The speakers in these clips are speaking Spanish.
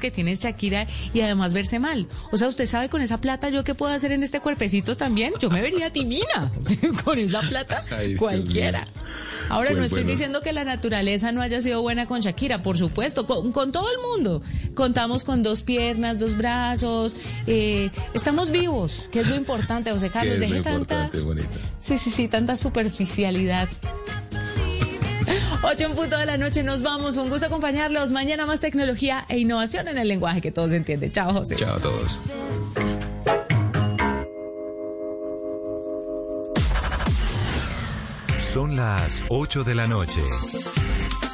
que tiene Shakira y además verse mal. O sea, usted sabe con esa plata yo qué puedo hacer en este cuerpecito también. Yo me vería timina con esa plata cualquiera. Ahora, no pues estoy diciendo que la naturaleza no haya sido buena con Shakira, por supuesto, con, todo el mundo. Contamos con dos piernas, dos brazos, eh, estamos vivos, que es lo importante, José Carlos. Deje tanta. Sí, sí, sí, tanta superficialidad. 8 en punto de la noche nos vamos. Un gusto acompañarlos. Mañana más tecnología e innovación en el lenguaje que todos entienden. Chao, José. Chao a todos. Son las 8 de la noche.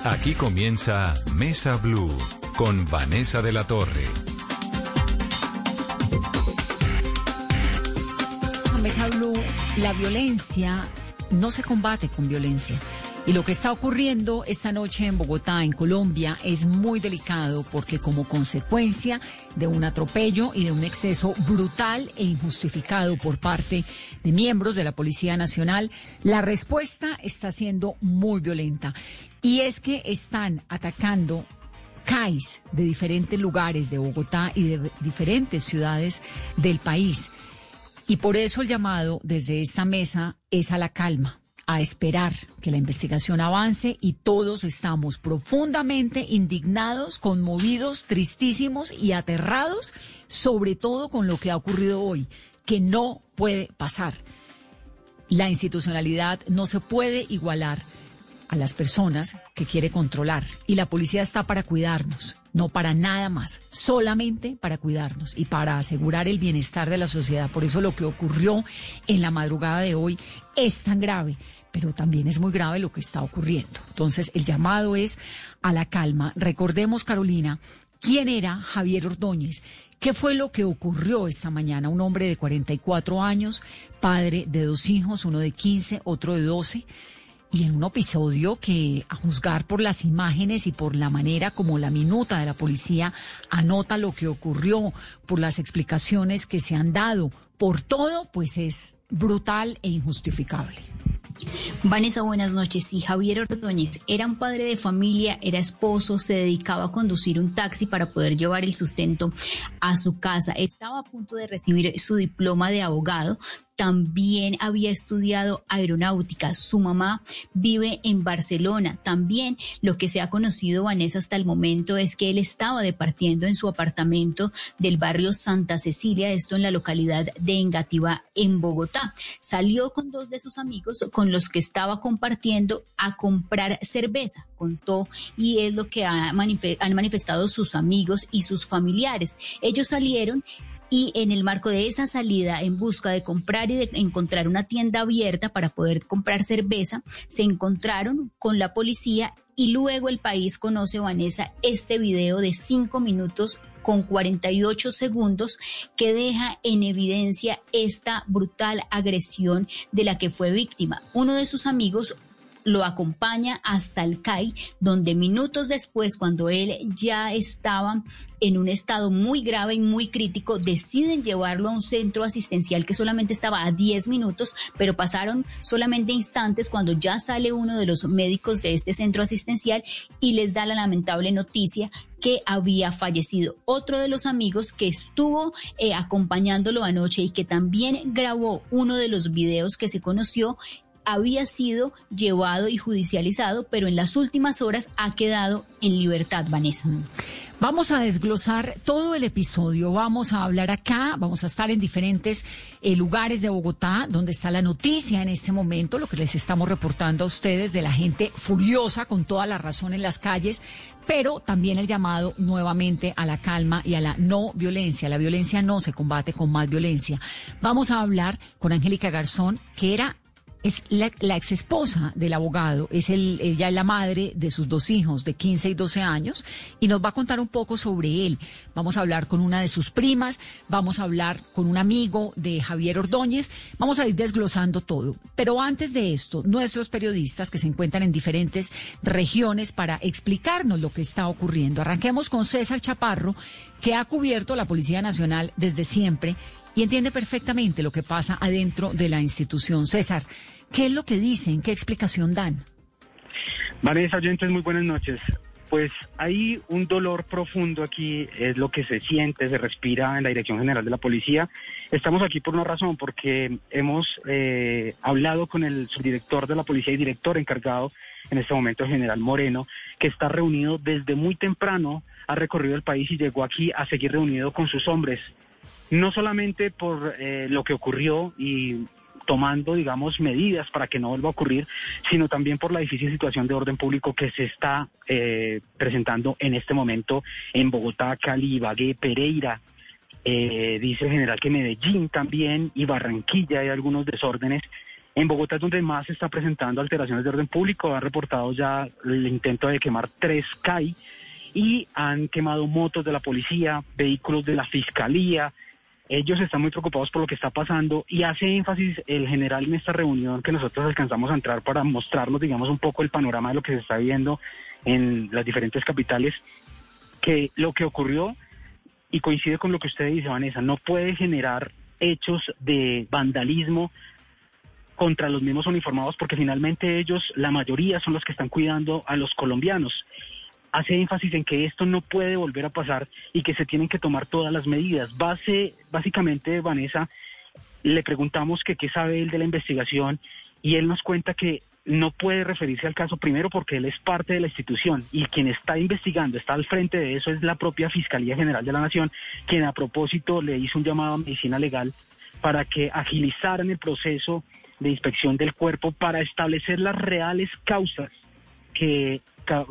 Aquí comienza Mesa Blue con Vanessa de la Torre. Mesa Blue, la violencia no se combate con violencia. Y lo que está ocurriendo esta noche en Bogotá, en Colombia, es muy delicado porque como consecuencia de un atropello y de un exceso brutal e injustificado por parte de miembros de la Policía Nacional, la respuesta está siendo muy violenta. Y es que están atacando CAIs de diferentes lugares de Bogotá y de diferentes ciudades del país. Y por eso el llamado desde esta mesa es a la calma a esperar que la investigación avance y todos estamos profundamente indignados, conmovidos, tristísimos y aterrados, sobre todo con lo que ha ocurrido hoy, que no puede pasar. La institucionalidad no se puede igualar a las personas que quiere controlar y la policía está para cuidarnos, no para nada más, solamente para cuidarnos y para asegurar el bienestar de la sociedad. Por eso lo que ocurrió en la madrugada de hoy es tan grave pero también es muy grave lo que está ocurriendo. Entonces, el llamado es a la calma. Recordemos, Carolina, quién era Javier Ordóñez. ¿Qué fue lo que ocurrió esta mañana? Un hombre de 44 años, padre de dos hijos, uno de 15, otro de 12 y en un episodio que, a juzgar por las imágenes y por la manera como la minuta de la policía anota lo que ocurrió, por las explicaciones que se han dado, por todo, pues es brutal e injustificable. Vanessa, buenas noches. Sí, Javier Ordóñez era un padre de familia, era esposo, se dedicaba a conducir un taxi para poder llevar el sustento a su casa. Estaba a punto de recibir su diploma de abogado, también había estudiado aeronáutica. Su mamá vive en Barcelona. También lo que se ha conocido Vanessa hasta el momento es que él estaba departiendo en su apartamento del barrio Santa Cecilia, esto en la localidad de Engativá, en Bogotá. Salió con dos de sus amigos con los que estaba compartiendo a comprar cerveza, contó, y es lo que han manifestado sus amigos y sus familiares. Ellos salieron y en el marco de esa salida en busca de comprar y de encontrar una tienda abierta para poder comprar cerveza, se encontraron con la policía y luego el país conoce, Vanessa, este video de cinco minutos con 48 segundos que deja en evidencia esta brutal agresión de la que fue víctima. Uno de sus amigos lo acompaña hasta el CAI, donde minutos después, cuando él ya estaba en un estado muy grave y muy crítico, deciden llevarlo a un centro asistencial que solamente estaba a 10 minutos, pero pasaron solamente instantes cuando ya sale uno de los médicos de este centro asistencial y les da la lamentable noticia que había fallecido. Otro de los amigos que estuvo eh, acompañándolo anoche y que también grabó uno de los videos que se conoció había sido llevado y judicializado, pero en las últimas horas ha quedado en libertad, Vanessa. Vamos a desglosar todo el episodio, vamos a hablar acá, vamos a estar en diferentes eh, lugares de Bogotá, donde está la noticia en este momento, lo que les estamos reportando a ustedes de la gente furiosa con toda la razón en las calles, pero también el llamado nuevamente a la calma y a la no violencia. La violencia no se combate con más violencia. Vamos a hablar con Angélica Garzón, que era es la, ex esposa del abogado, es el, ella es la madre de sus dos hijos de 15 y 12 años y nos va a contar un poco sobre él. Vamos a hablar con una de sus primas, vamos a hablar con un amigo de Javier Ordóñez, vamos a ir desglosando todo. Pero antes de esto, nuestros periodistas que se encuentran en diferentes regiones para explicarnos lo que está ocurriendo. Arranquemos con César Chaparro, que ha cubierto la Policía Nacional desde siempre y entiende perfectamente lo que pasa adentro de la institución. César, ¿qué es lo que dicen? ¿Qué explicación dan? Vanessa oyentes, muy buenas noches. Pues hay un dolor profundo aquí, es lo que se siente, se respira en la Dirección General de la Policía. Estamos aquí por una razón, porque hemos eh, hablado con el subdirector de la Policía y director encargado en este momento, el general Moreno, que está reunido desde muy temprano, ha recorrido el país y llegó aquí a seguir reunido con sus hombres. No solamente por eh, lo que ocurrió y tomando, digamos, medidas para que no vuelva a ocurrir, sino también por la difícil situación de orden público que se está eh, presentando en este momento en Bogotá, Cali, Ibagué, Pereira. Eh, dice el general que Medellín también y Barranquilla hay algunos desórdenes. En Bogotá es donde más se está presentando alteraciones de orden público. Han reportado ya el intento de quemar tres CAI y han quemado motos de la policía, vehículos de la fiscalía, ellos están muy preocupados por lo que está pasando y hace énfasis el general en esta reunión que nosotros alcanzamos a entrar para mostrarnos, digamos, un poco el panorama de lo que se está viendo en las diferentes capitales, que lo que ocurrió, y coincide con lo que usted dice, Vanessa, no puede generar hechos de vandalismo contra los mismos uniformados porque finalmente ellos, la mayoría, son los que están cuidando a los colombianos hace énfasis en que esto no puede volver a pasar y que se tienen que tomar todas las medidas. Base, básicamente, Vanessa, le preguntamos qué sabe él de la investigación y él nos cuenta que no puede referirse al caso primero porque él es parte de la institución y quien está investigando, está al frente de eso es la propia Fiscalía General de la Nación, quien a propósito le hizo un llamado a medicina legal para que agilizaran el proceso de inspección del cuerpo para establecer las reales causas que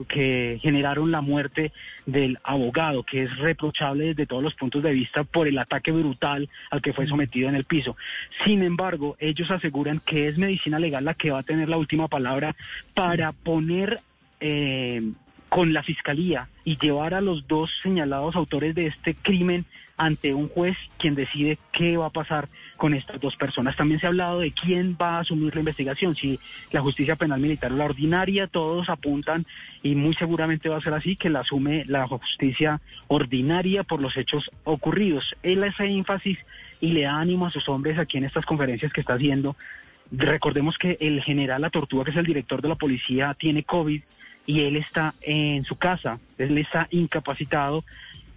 que generaron la muerte del abogado, que es reprochable desde todos los puntos de vista por el ataque brutal al que fue sometido en el piso. Sin embargo, ellos aseguran que es medicina legal la que va a tener la última palabra para poner eh, con la fiscalía y llevar a los dos señalados autores de este crimen ante un juez quien decide qué va a pasar con estas dos personas. También se ha hablado de quién va a asumir la investigación, si la justicia penal militar o la ordinaria, todos apuntan y muy seguramente va a ser así, que la asume la justicia ordinaria por los hechos ocurridos. Él hace énfasis y le da ánimo a sus hombres aquí en estas conferencias que está haciendo. Recordemos que el general La Tortuga, que es el director de la policía, tiene COVID y él está en su casa, él está incapacitado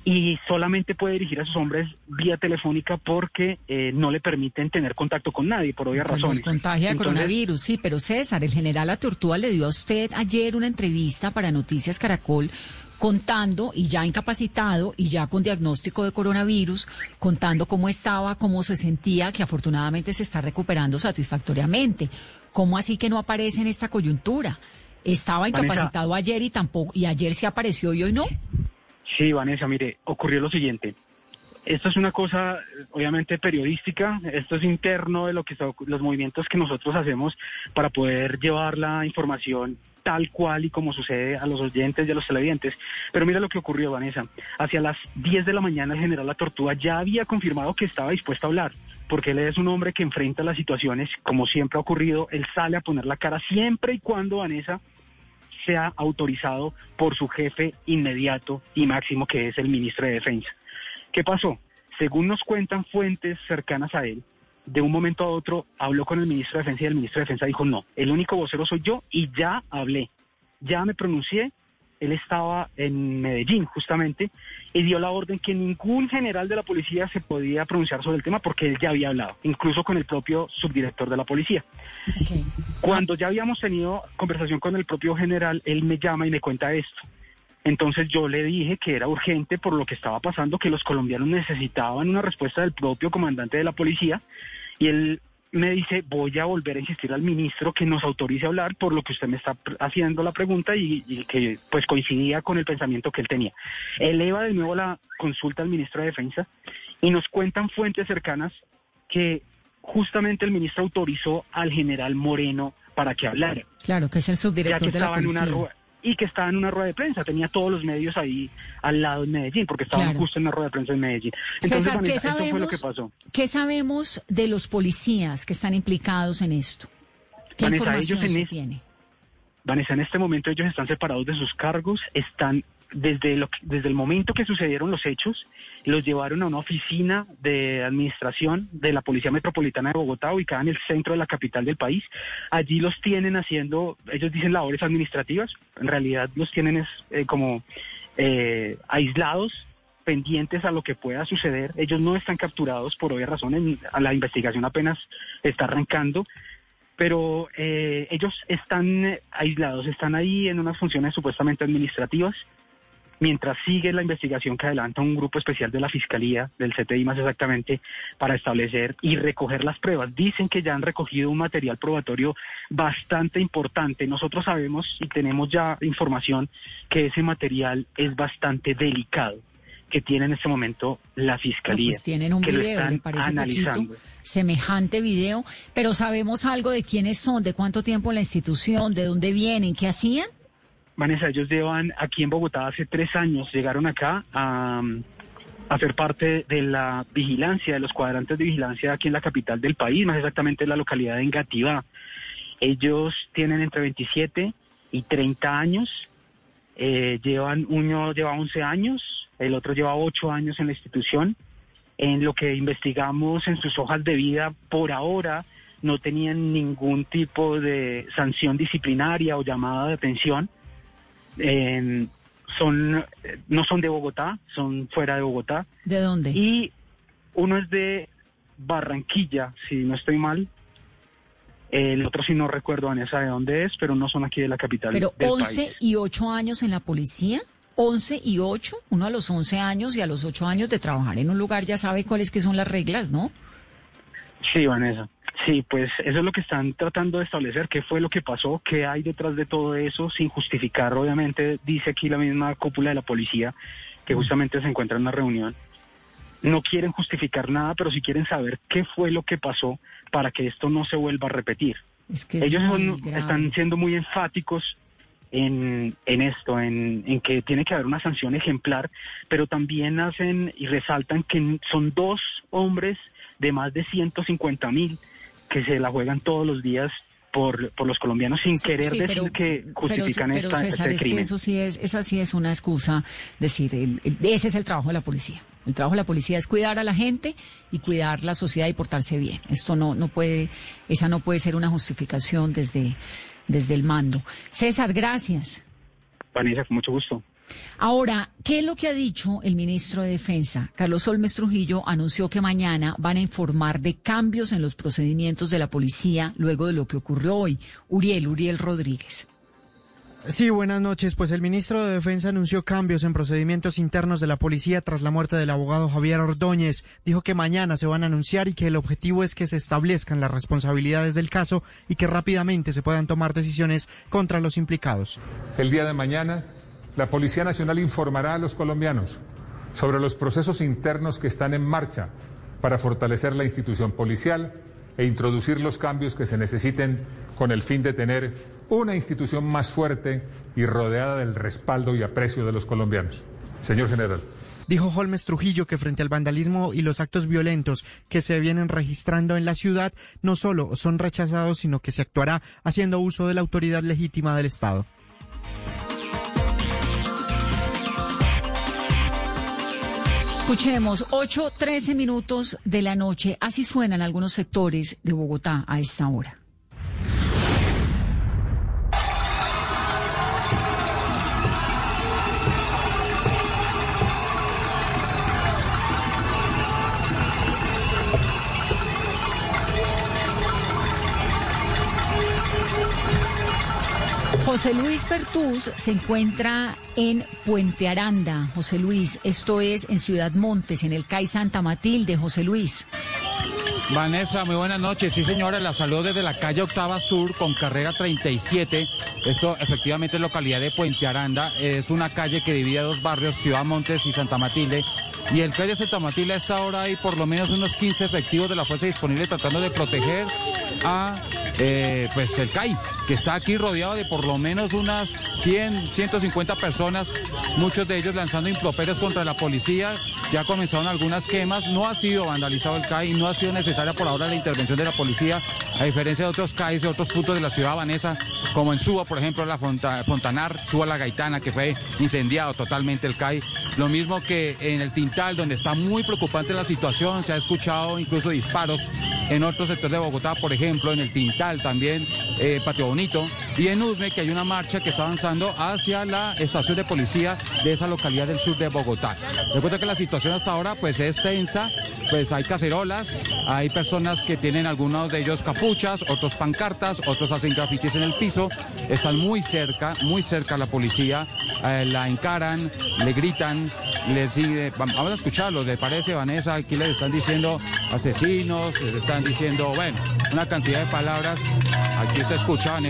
y solamente puede dirigir a sus hombres vía telefónica porque eh, no le permiten tener contacto con nadie, por obvias razones. contagia de coronavirus, sí, pero César, el general Aturtúa le dio a usted ayer una entrevista para Noticias Caracol contando y ya incapacitado y ya con diagnóstico de coronavirus, contando cómo estaba, cómo se sentía, que afortunadamente se está recuperando satisfactoriamente. ¿Cómo así que no aparece en esta coyuntura? Estaba incapacitado ayer y tampoco, y ayer se apareció y hoy no. Sí, Vanessa, mire, ocurrió lo siguiente. Esto es una cosa, obviamente, periodística. Esto es interno de lo que los movimientos que nosotros hacemos para poder llevar la información tal cual y como sucede a los oyentes y a los televidentes. Pero mira lo que ocurrió, Vanessa. Hacia las 10 de la mañana el general La Tortuga ya había confirmado que estaba dispuesto a hablar, porque él es un hombre que enfrenta las situaciones, como siempre ha ocurrido, él sale a poner la cara siempre y cuando, Vanessa, sea autorizado por su jefe inmediato y máximo, que es el ministro de Defensa. ¿Qué pasó? Según nos cuentan fuentes cercanas a él, de un momento a otro habló con el ministro de Defensa y el ministro de Defensa dijo, no, el único vocero soy yo y ya hablé, ya me pronuncié él estaba en Medellín justamente y dio la orden que ningún general de la policía se podía pronunciar sobre el tema porque él ya había hablado, incluso con el propio subdirector de la policía. Cuando ya habíamos tenido conversación con el propio general, él me llama y me cuenta esto. Entonces yo le dije que era urgente por lo que estaba pasando, que los colombianos necesitaban una respuesta del propio comandante de la policía y él me dice, voy a volver a insistir al ministro que nos autorice a hablar por lo que usted me está haciendo la pregunta y, que pues coincidía con el pensamiento que él tenía. Eleva de nuevo la consulta al ministro de Defensa y nos cuentan fuentes cercanas que justamente el ministro autorizó al general Moreno para que hablara. Claro, que es el subdirector de la policía y que estaba en una rueda de prensa, tenía todos los medios ahí al lado en Medellín, porque estaba justo en una rueda de prensa en Medellín. Entonces, ¿qué sabemos, fue lo que pasó. ¿Qué sabemos de los policías que están implicados en esto? ¿Qué información se tiene? Vanessa, en este momento ellos están separados de sus cargos, están desde, lo, desde el momento que sucedieron los hechos, los llevaron a una oficina de administración de la Policía Metropolitana de Bogotá, ubicada en el centro de la capital del país. Allí los tienen haciendo, ellos dicen labores administrativas, en realidad los tienen eh, como eh, aislados pendientes a lo que pueda suceder. Ellos no están capturados por obvias razones, la investigación apenas está arrancando, pero eh, ellos están aislados, están ahí en unas funciones supuestamente administrativas, mientras sigue la investigación que adelanta un grupo especial de la Fiscalía, del CTI más exactamente, para establecer y recoger las pruebas. Dicen que ya han recogido un material probatorio bastante importante. Nosotros sabemos y tenemos ya información que ese material es bastante delicado que tiene en este momento la fiscalía. pues tienen un video, me parece analizando. semejante video, pero sabemos algo de quiénes son, de cuánto tiempo en la institución, de dónde vienen, qué hacían. Vanessa, ellos llevan aquí en Bogotá hace tres años, llegaron acá a, a ser parte de la vigilancia, de los cuadrantes de vigilancia aquí en la capital del país, más exactamente en la localidad de Engativá. Ellos tienen entre 27 y 30 años, eh, llevan, uno lleva 11 años, el otro lleva 8 años en la institución. En lo que investigamos en sus hojas de vida, por ahora no tenían ningún tipo de sanción disciplinaria o llamada de atención. Son, no son de Bogotá, son fuera de Bogotá. ¿De dónde? Y uno es de Barranquilla, si no estoy mal, el otro sí no recuerdo, Vanessa, de dónde es, pero no son aquí de la capital. Pero 11 y 8 años en la policía. 11 y 8, uno a los 11 años y a los 8 años de trabajar en un lugar ya sabe cuáles que son las reglas, ¿no? Sí, Vanessa. Sí, pues eso es lo que están tratando de establecer, qué fue lo que pasó, qué hay detrás de todo eso, sin justificar, obviamente, dice aquí la misma cúpula de la policía, que justamente se encuentra en una reunión, no quieren justificar nada, pero sí quieren saber qué fue lo que pasó para que esto no se vuelva a repetir. Ellos están siendo muy enfáticos en, en esto, en, en, que tiene que haber una sanción ejemplar, pero también hacen y resaltan que son dos hombres de más de 150 mil que se la juegan todos los días por, por los colombianos sin querer decir que justifican pero, esta, César, este es que eso sí es, esa sí es una excusa, decir, ese es el trabajo de la policía. El trabajo de la policía es cuidar a la gente y cuidar la sociedad y portarse bien. Esto no, no puede, esa no puede ser una justificación desde, desde el mando. César, gracias. Vanessa, con mucho gusto. Ahora, ¿qué es lo que ha dicho el ministro de Defensa? Carlos Olmes Trujillo anunció que mañana van a informar de cambios en los procedimientos de la policía luego de lo que ocurrió hoy. Uriel, Uriel Rodríguez. Sí, buenas noches. Pues el ministro de Defensa anunció cambios en procedimientos internos de la policía tras la muerte del abogado Javier Ordóñez. Dijo que mañana se van a anunciar y que el objetivo es que se establezcan las responsabilidades del caso y que rápidamente se puedan tomar decisiones contra los implicados. El día de mañana, la Policía Nacional informará a los colombianos sobre los procesos internos que están en marcha para fortalecer la institución policial e introducir los cambios que se necesiten con el fin de tener una institución más fuerte y rodeada del respaldo y aprecio de los colombianos. Señor general. Dijo Holmes Trujillo que frente al vandalismo y los actos violentos que se vienen registrando en la ciudad, no solo son rechazados, sino que se actuará haciendo uso de la autoridad legítima del Estado. Escuchemos, 8, 13 minutos de la noche. Así suenan algunos sectores de Bogotá a esta hora. José Luis Pertús se encuentra en Puente Aranda. José Luis, esto es en Ciudad Montes, en el CAI Santa Matilde. José Luis. Vanessa, muy buenas noches. Sí, señora, la salud desde la calle Octava Sur con carrera 37. Esto efectivamente es localidad de Puente Aranda. Es una calle que divide dos barrios, Ciudad Montes y Santa Matilde. Y el calle Santa Matilde a esta hora hay por lo menos unos 15 efectivos de la fuerza disponible tratando de proteger a eh, pues el CAI que está aquí rodeado de por lo menos unas 100, 150 personas, muchos de ellos lanzando improperios contra la policía. Ya comenzaron algunas quemas, no ha sido vandalizado el CAI, no ha sido necesaria por ahora la intervención de la policía, a diferencia de otros CAIs de otros puntos de la ciudad Vanessa, como en Suba, por ejemplo, la Fontanar, Suba la Gaitana, que fue incendiado totalmente el CAI. Lo mismo que en el Tintal, donde está muy preocupante la situación, se ha escuchado incluso disparos en otros sectores de Bogotá, por ejemplo, en el Tintal también, eh, Patio Y en Usme, que hay una marcha que está avanzando hacia la estación de policía de esa localidad del sur de Bogotá. Recuerdo que la situación hasta ahora pues es tensa, pues hay cacerolas, hay personas que tienen algunos de ellos capuchas, otros pancartas, otros hacen grafitis en el piso, están muy cerca, muy cerca la policía, eh, la encaran, le gritan, les sigue, vamos a escucharlo, ¿le parece Vanessa? Aquí les están diciendo asesinos, les están diciendo, bueno, una cantidad de palabras, aquí usted escucha Vanessa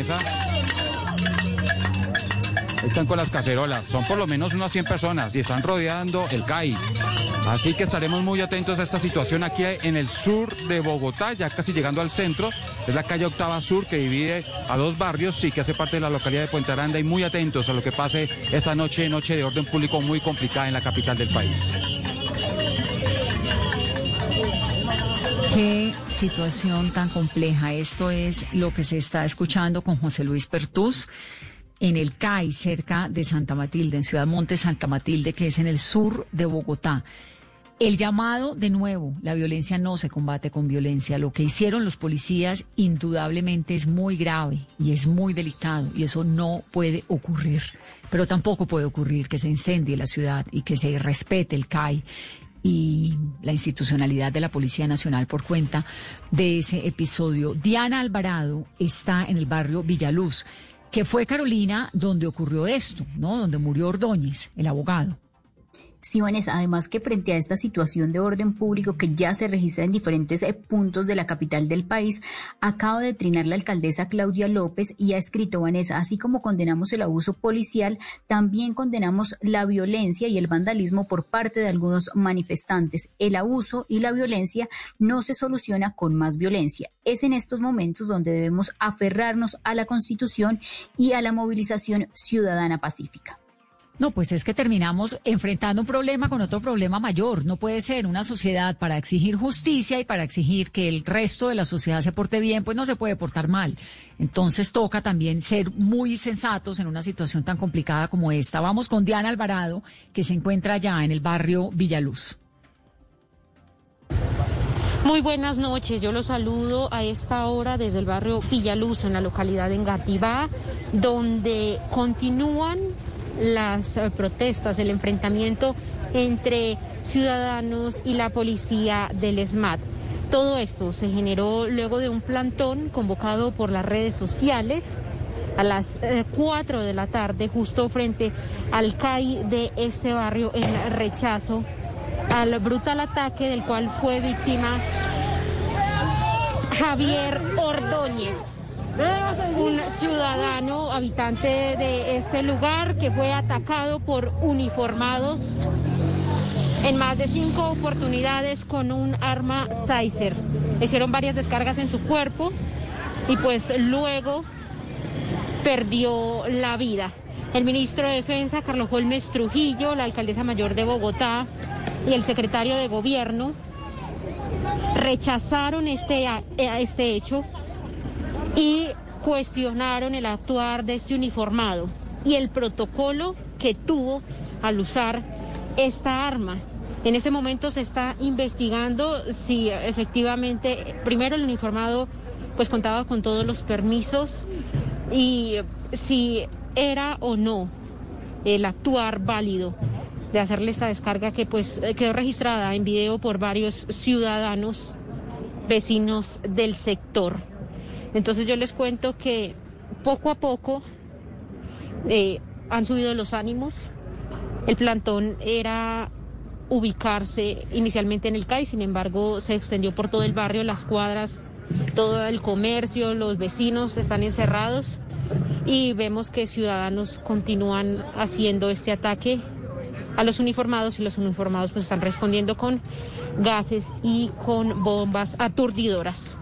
están con las cacerolas. Son por lo menos unas 100 personas y están rodeando el CAI. Así que estaremos muy atentos a esta situación aquí en el sur de Bogotá, ya casi llegando al centro. Es la calle Octava Sur que divide a dos barrios, sí que hace parte de la localidad de Puente Aranda y muy atentos a lo que pase esta noche, noche de orden público muy complicada en la capital del país. Qué situación tan compleja. Esto es lo que se está escuchando con José Luis Pertús en el CAI, cerca de Santa Matilde, en Ciudad Monte Santa Matilde, que es en el sur de Bogotá. El llamado, de nuevo, la violencia no se combate con violencia. Lo que hicieron los policías indudablemente es muy grave y es muy delicado y eso no puede ocurrir. Pero tampoco puede ocurrir que se incendie la ciudad y que se respete el CAI y la institucionalidad de la Policía Nacional por cuenta de ese episodio. Diana Alvarado está en el barrio Villaluz que fue Carolina donde ocurrió esto, ¿no? Donde murió Ordóñez, el abogado. Sí, Vanessa, además que frente a esta situación de orden público que ya se registra en diferentes eh, puntos de la capital del país, acaba de trinar la alcaldesa Claudia López y ha escrito, Vanessa, así como condenamos el abuso policial, también condenamos la violencia y el vandalismo por parte de algunos manifestantes. El abuso y la violencia no se soluciona con más violencia. Es en estos momentos donde debemos aferrarnos a la Constitución y a la movilización ciudadana pacífica. No, pues es que terminamos enfrentando un problema con otro problema mayor. No puede ser una sociedad para exigir justicia y para exigir que el resto de la sociedad se porte bien, pues no se puede portar mal. Entonces toca también ser muy sensatos en una situación tan complicada como esta. Vamos con Diana Alvarado, que se encuentra ya en el barrio Villaluz. Muy buenas noches, yo los saludo a esta hora desde el barrio Villaluz, en la localidad de Engativá, donde continúan las eh, protestas, el enfrentamiento entre ciudadanos y la policía del SMAT. Todo esto se generó luego de un plantón convocado por las redes sociales a las 4 eh, de la tarde, justo frente al CAI de este barrio, en rechazo al brutal ataque del cual fue víctima Javier Ordóñez un ciudadano habitante de este lugar que fue atacado por uniformados en más de cinco oportunidades con un arma Taser. Hicieron varias descargas en su cuerpo y pues luego perdió la vida. El ministro de Defensa, Carlos Holmes Trujillo, la alcaldesa mayor de Bogotá y el secretario de Gobierno rechazaron este, este hecho y cuestionaron el actuar de este uniformado y el protocolo que tuvo al usar esta arma. En este momento se está investigando si efectivamente, primero el uniformado pues contaba con todos los permisos y si era o no el actuar válido de hacerle esta descarga que pues quedó registrada en video por varios ciudadanos vecinos del sector. Entonces yo les cuento que poco a poco eh, han subido los ánimos. El plantón era ubicarse inicialmente en el CAI, sin embargo se extendió por todo el barrio, las cuadras, todo el comercio, los vecinos están encerrados y vemos que ciudadanos continúan haciendo este ataque a los uniformados y los uniformados pues están respondiendo con gases y con bombas aturdidoras.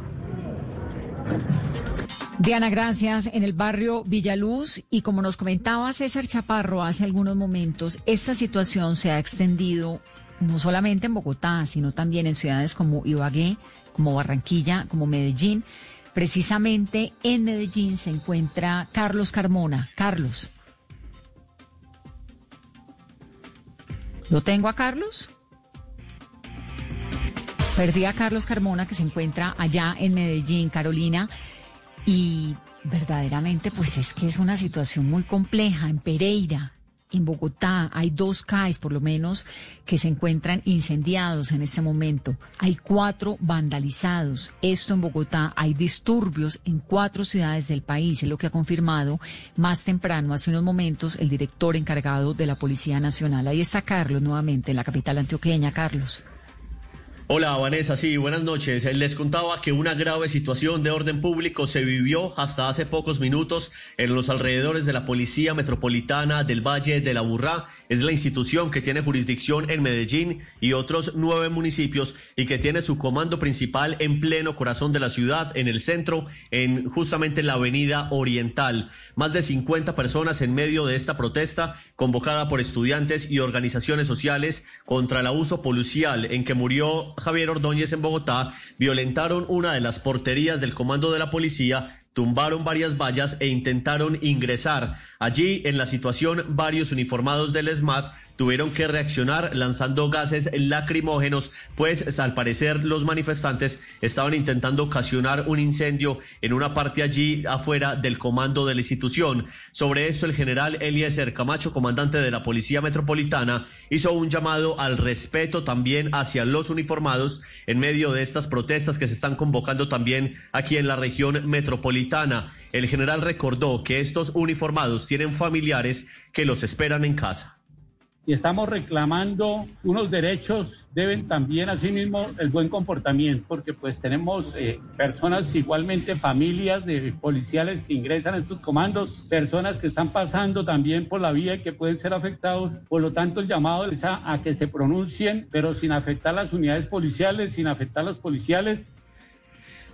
Diana, gracias. En el barrio Villaluz, y como nos comentaba César Chaparro hace algunos momentos, esta situación se ha extendido no solamente en Bogotá, sino también en ciudades como Ibagué, como Barranquilla, como Medellín. Precisamente en Medellín se encuentra Carlos Carmona. Carlos. ¿Lo tengo a Carlos? Perdí a Carlos Carmona que se encuentra allá en Medellín, Carolina. Y verdaderamente, pues es que es una situación muy compleja. En Pereira, en Bogotá, hay dos CAEs por lo menos que se encuentran incendiados en este momento. Hay cuatro vandalizados. Esto en Bogotá. Hay disturbios en cuatro ciudades del país. Es lo que ha confirmado más temprano, hace unos momentos, el director encargado de la Policía Nacional. Ahí está Carlos nuevamente en la capital antioqueña. Carlos. Hola Vanessa, sí, buenas noches. Les contaba que una grave situación de orden público se vivió hasta hace pocos minutos en los alrededores de la Policía Metropolitana del Valle de la Burrá. Es la institución que tiene jurisdicción en Medellín y otros nueve municipios y que tiene su comando principal en pleno corazón de la ciudad, en el centro, en justamente en la avenida Oriental. Más de 50 personas en medio de esta protesta convocada por estudiantes y organizaciones sociales contra el abuso policial en que murió Javier Ordóñez en Bogotá violentaron una de las porterías del comando de la policía tumbaron varias vallas e intentaron ingresar. Allí, en la situación, varios uniformados del ESMAD tuvieron que reaccionar lanzando gases lacrimógenos, pues al parecer los manifestantes estaban intentando ocasionar un incendio en una parte allí afuera del comando de la institución. Sobre esto, el general Eliezer Camacho, comandante de la Policía Metropolitana, hizo un llamado al respeto también hacia los uniformados en medio de estas protestas que se están convocando también aquí en la región metropolitana el general recordó que estos uniformados tienen familiares que los esperan en casa. Si estamos reclamando unos derechos, deben también asimismo el buen comportamiento, porque pues tenemos eh, personas igualmente, familias de policiales que ingresan a estos comandos, personas que están pasando también por la vía y que pueden ser afectados. Por lo tanto, el llamado es a, a que se pronuncien, pero sin afectar las unidades policiales, sin afectar a los policiales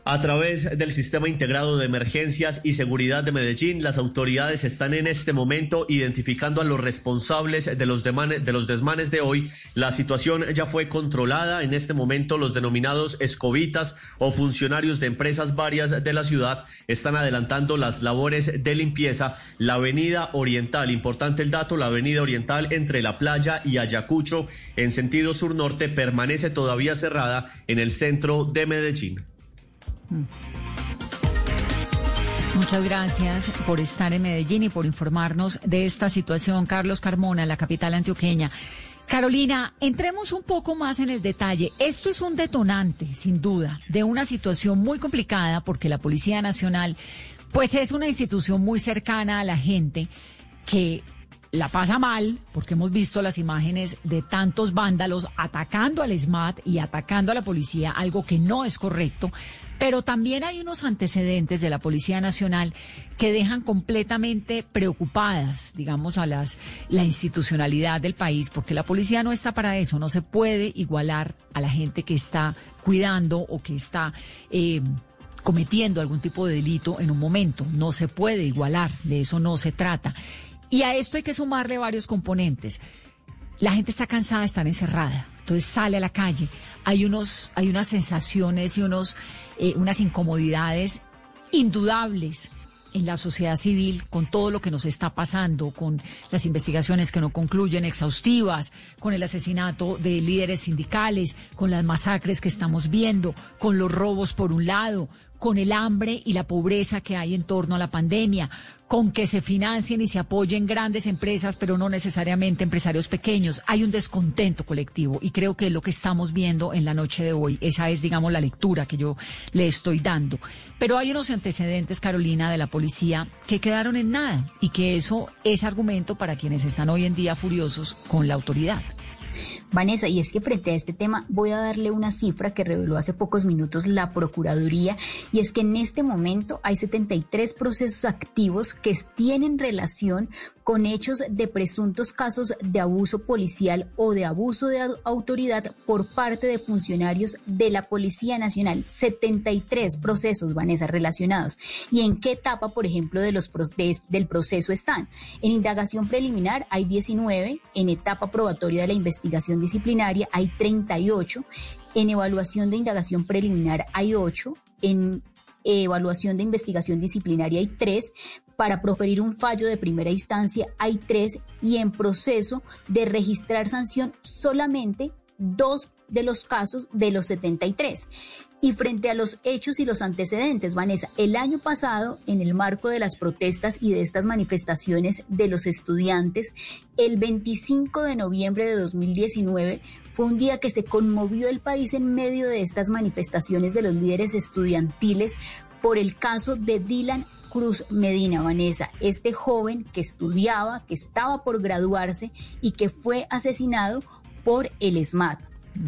a través del Sistema Integrado de Emergencias y Seguridad de Medellín, las autoridades están en este momento identificando a los responsables de los, de los desmanes de hoy. La situación ya fue controlada. En este momento, los denominados escobitas o funcionarios de empresas varias de la ciudad están adelantando las labores de limpieza. La avenida oriental, importante el dato, la avenida oriental entre la playa y Ayacucho en sentido sur-norte permanece todavía cerrada en el centro de Medellín. Muchas gracias por estar en Medellín y por informarnos de esta situación, Carlos Carmona, la capital antioqueña. Carolina, entremos un poco más en el detalle. Esto es un detonante, sin duda, de una situación muy complicada porque la Policía Nacional, pues es una institución muy cercana a la gente que la pasa mal, porque hemos visto las imágenes de tantos vándalos atacando al SMAT y atacando a la policía, algo que no es correcto, pero también hay unos antecedentes de la Policía Nacional que dejan completamente preocupadas, digamos, a la institucionalidad del país, porque la policía no está para eso, no se puede igualar a la gente que está cuidando o que está eh, cometiendo algún tipo de delito en un momento, no se puede igualar, de eso no se trata. Y a esto hay que sumarle varios componentes. La gente está cansada de encerrada, entonces sale a la calle. Hay unos, hay unas sensaciones y unos, eh, unas incomodidades indudables en la sociedad civil con todo lo que nos está pasando, con las investigaciones que no concluyen exhaustivas, con el asesinato de líderes sindicales, con las masacres que estamos viendo, con los robos por un lado, con el hambre y la pobreza que hay en torno a la pandemia, con que se financien y se apoyen grandes empresas, pero no necesariamente empresarios pequeños. Hay un descontento colectivo y creo que es lo que estamos viendo en la noche de hoy. Esa es, digamos, la lectura que yo le estoy dando. Pero hay unos antecedentes, Carolina, de la policía que quedaron en nada y que eso es argumento para quienes están hoy en día furiosos con la autoridad. Vanessa, y es que frente a este tema voy a darle una cifra que reveló hace pocos minutos la Procuraduría, y es que en este momento hay 73 procesos activos que tienen relación con hechos de presuntos casos de abuso policial o de abuso de autoridad por parte de funcionarios de la Policía Nacional. 73 procesos, Vanessa, relacionados. ¿Y en qué etapa, por ejemplo, de los del proceso están? En indagación preliminar hay 19, en etapa probatoria de la investigación disciplinaria hay 38, en evaluación de indagación preliminar hay 8, en evaluación de investigación disciplinaria hay 3, para proferir un fallo de primera instancia hay 3 y en proceso de registrar sanción solamente dos de los casos de los 73. Y frente a los hechos y los antecedentes, Vanessa, el año pasado, en el marco de las protestas y de estas manifestaciones de los estudiantes, el 25 de noviembre de 2019 fue un día que se conmovió el país en medio de estas manifestaciones de los líderes estudiantiles por el caso de Dylan Cruz Medina, Vanessa, este joven que estudiaba, que estaba por graduarse y que fue asesinado por el SMAT.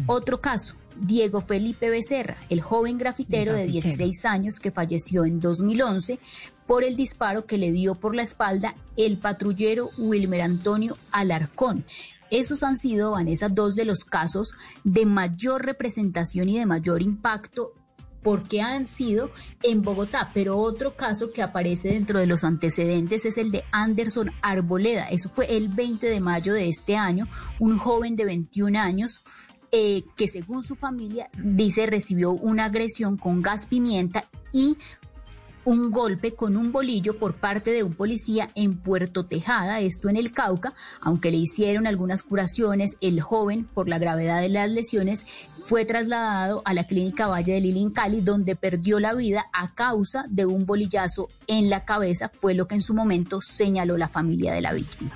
Otro caso, Diego Felipe Becerra, el joven grafitero, de 16 años que falleció en 2011 por el disparo que le dio por la espalda el patrullero Wilmer Antonio Alarcón. Esos han sido, Vanessa, dos de los casos de mayor representación y de mayor impacto porque han sido en Bogotá. Pero otro caso que aparece dentro de los antecedentes es el de Anderson Arboleda. Eso fue el 20 de mayo de este año, un joven de 21 años. Eh, que según su familia dice recibió una agresión con gas pimienta y un golpe con un bolillo por parte de un policía en Puerto Tejada, esto en el Cauca, aunque le hicieron algunas curaciones, el joven, por la gravedad de las lesiones, fue trasladado a la clínica Valle de Lili Cali, donde perdió la vida a causa de un bolillazo en la cabeza, fue lo que en su momento señaló la familia de la víctima.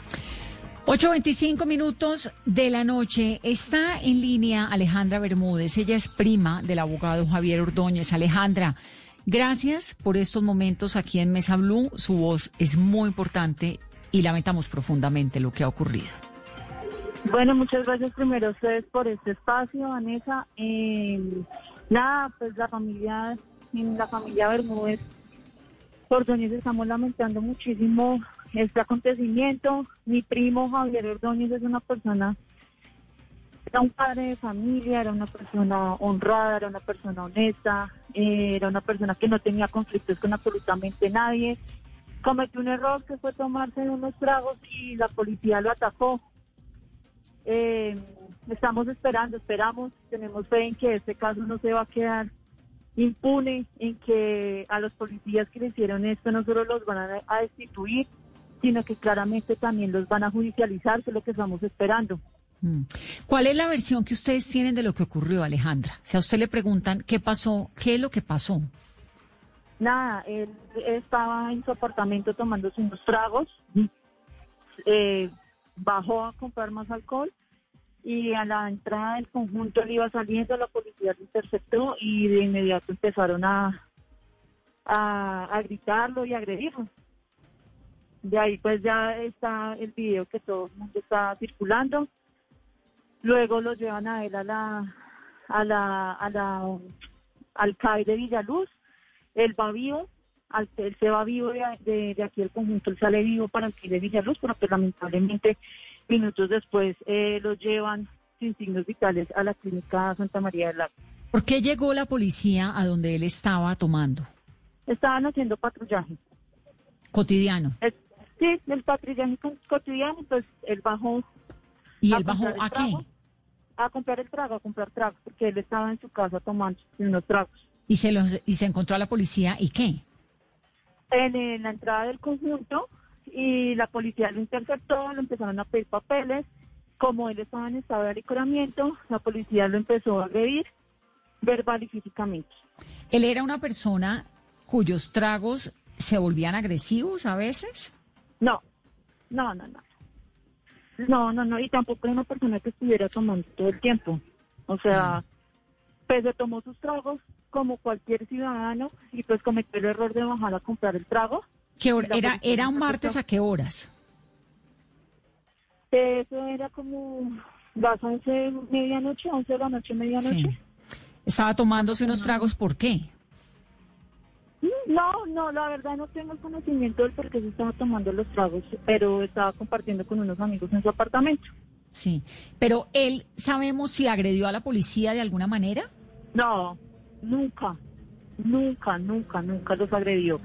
8.25 minutos de la noche. Está en línea Alejandra Bermúdez. Ella es prima del abogado Javier Ordóñez. Alejandra, Gracias por estos momentos aquí en Mesa Blue. Su voz es muy importante y lamentamos profundamente lo que ha ocurrido. Bueno, muchas gracias primero a ustedes por este espacio, Vanessa. Eh, nada, pues la familia, la familia Bermúdez, Ordóñez, estamos lamentando muchísimo este acontecimiento. Mi primo Javier Ordóñez es una persona era un padre de familia, era una persona honrada, era una persona honesta, eh, era una persona que no tenía conflictos con absolutamente nadie. Cometió un error que fue tomarse unos tragos y la policía lo atacó. Eh, estamos esperando, esperamos, tenemos fe en que este caso no se va a quedar impune, en que a los policías que le hicieron esto no solo los van a, a destituir, sino que claramente también los van a judicializar, que es lo que estamos esperando. Mm. ¿Cuál es la versión que ustedes tienen de lo que ocurrió, Alejandra? Si a usted le preguntan qué pasó, ¿qué es lo que pasó? Nada, él estaba en su apartamento tomándose unos tragos, eh, bajó a comprar más alcohol y a la entrada del conjunto él iba saliendo, la policía lo interceptó y de inmediato empezaron a, a, a gritarlo y agredirlo. De ahí pues ya está el video que todo el mundo está circulando Luego lo llevan a él a la, a la, a la, al CAI de Villaluz. Él va vivo, él se va vivo de, de, aquí el conjunto, él sale vivo para el CAI de Villaluz, pero pues lamentablemente minutos después eh, lo llevan sin signos vitales a la clínica Santa María del Lago. ¿Por qué llegó la policía a donde él estaba tomando? Estaban haciendo patrullaje. ¿Cotidiano? Sí, el patrullaje cotidiano, pues él bajó ¿Y él bajó a qué? A comprar el trago, a comprar tragos, porque él estaba en su casa tomando unos tragos. ¿Y se, los, y se encontró a la policía y qué? En, la entrada del conjunto y la policía lo interceptó, le empezaron a pedir papeles. Como él estaba en estado de alicoramiento, la policía lo empezó a agredir verbal y físicamente. ¿Él era una persona cuyos tragos se volvían agresivos a veces? No, no, no, no. No, no, no, y tampoco era una persona que estuviera tomando todo el tiempo. O sea, pues se tomó sus tragos como cualquier ciudadano y pues cometió el error de bajar a comprar el trago. ¿Qué era, ¿Era un martes a qué horas? Eso era como las 11 medianoche, 11 de la noche, medianoche. Estaba tomándose unos tragos, ¿por qué? No, no, la verdad no tengo conocimiento del por qué se estaba tomando los tragos, pero estaba compartiendo con unos amigos en su apartamento. Sí, pero él, ¿sabemos si agredió a la policía de alguna manera? No, nunca, nunca, nunca, nunca los agredió.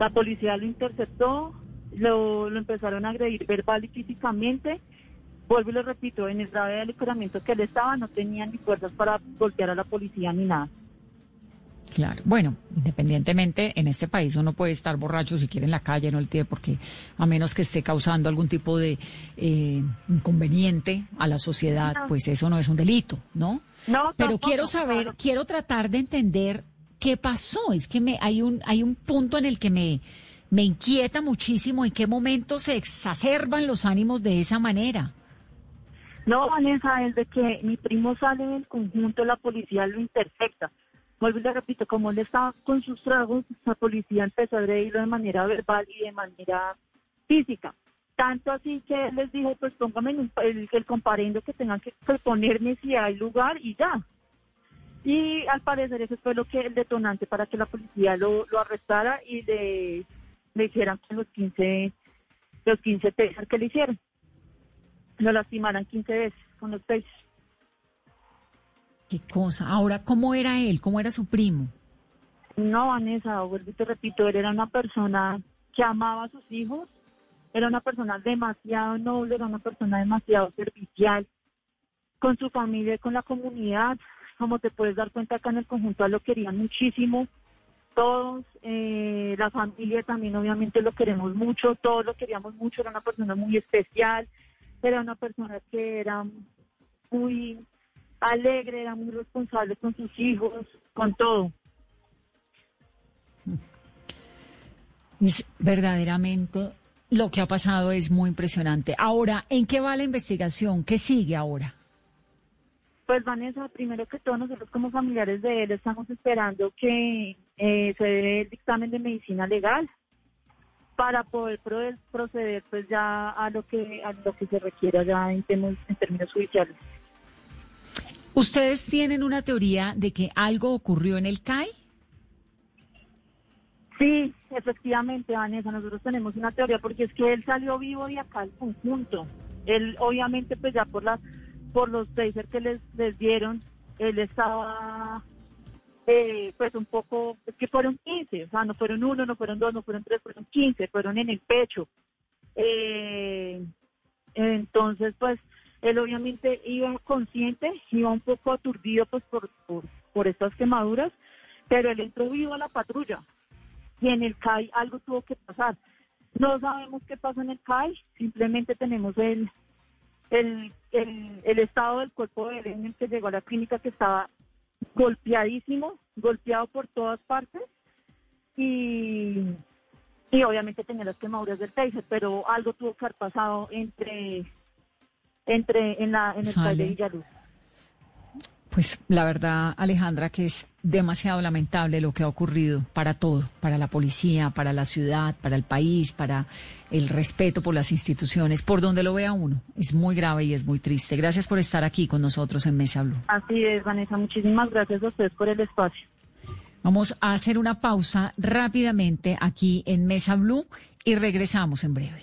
La policía lo interceptó, lo, lo empezaron a agredir verbal y físicamente. Vuelvo y lo repito, en el grave de alicoramiento que él estaba no tenía ni fuerzas para golpear a la policía ni nada. Claro. Bueno, independientemente, en este país uno puede estar borracho si quiere en la calle, no el tiene porque a menos que esté causando algún tipo de eh, inconveniente a la sociedad, pues eso no es un delito, ¿no? No, Pero quiero saber, quiero tratar de entender qué pasó. Es que me hay un hay un punto en el que me me inquieta muchísimo en qué momento se exacerban los ánimos de esa manera. No, Vanessa, es de que mi primo sale del conjunto, la policía lo intercepta. Vuelvo y le repito, como él estaba con sus tragos, la policía empezó a agredirlo de manera verbal y de manera física. Tanto así que les dijo, pues póngame el, el comparendo que tengan que, ponerme si hay lugar y ya. Y al parecer eso fue lo que el detonante para que la policía lo, arrestara y le, le hicieran los 15, los 15 que le hicieron. Lo lastimaran 15 veces con los pesos. Qué cosa. Ahora, ¿cómo era él? ¿Cómo era su primo? No, Vanessa, vuelvo y te repito, él era una persona que amaba a sus hijos, era una persona demasiado noble, era una persona demasiado servicial con su familia y con la comunidad. Como te puedes dar cuenta acá en el conjunto lo querían muchísimo. Todos, eh, la familia también obviamente lo queremos mucho, todos lo queríamos mucho, era una persona muy especial, era una persona que era muy alegre, era muy responsable con sus hijos, con todo. Es verdaderamente lo que ha pasado es muy impresionante. Ahora, ¿en qué va la investigación? ¿Qué sigue ahora? Pues Vanessa, primero que todo nosotros como familiares de él estamos esperando que eh, se dé el dictamen de medicina legal para poder proceder pues ya a lo que a lo que se requiera ya en, en términos judiciales. ¿Ustedes tienen una teoría de que algo ocurrió en el CAI? Sí, efectivamente, Vanessa, nosotros tenemos una teoría porque es que él salió vivo de acá al conjunto. Él, obviamente, pues ya por las por los tasers que les, les dieron, él estaba eh, pues un poco, es que fueron 15, o sea, no fueron uno, no fueron dos, no fueron tres, fueron 15, fueron en el pecho. Eh, entonces, pues él obviamente iba consciente, iba un poco aturdido pues por, por, estas quemaduras, pero él entró vivo a la patrulla y en el CAI algo tuvo que pasar. No sabemos qué pasó en el CAI, simplemente tenemos el, el, el, estado del cuerpo de él en el que llegó a la clínica que estaba golpeadísimo, golpeado por todas partes y, y obviamente tenía las quemaduras del taser, pero algo tuvo que haber pasado entre entre en, la, en el Sale. de Villaluz. Pues la verdad, Alejandra, que es demasiado lamentable lo que ha ocurrido para todo, para la policía, para la ciudad, para el país, para el respeto por las instituciones, por donde lo vea uno. Es muy grave y es muy triste. Gracias por estar aquí con nosotros en Mesa Blue. Así es, Vanessa. Muchísimas gracias a ustedes por el espacio. Vamos a hacer una pausa rápidamente aquí en Mesa Blue y regresamos en breve.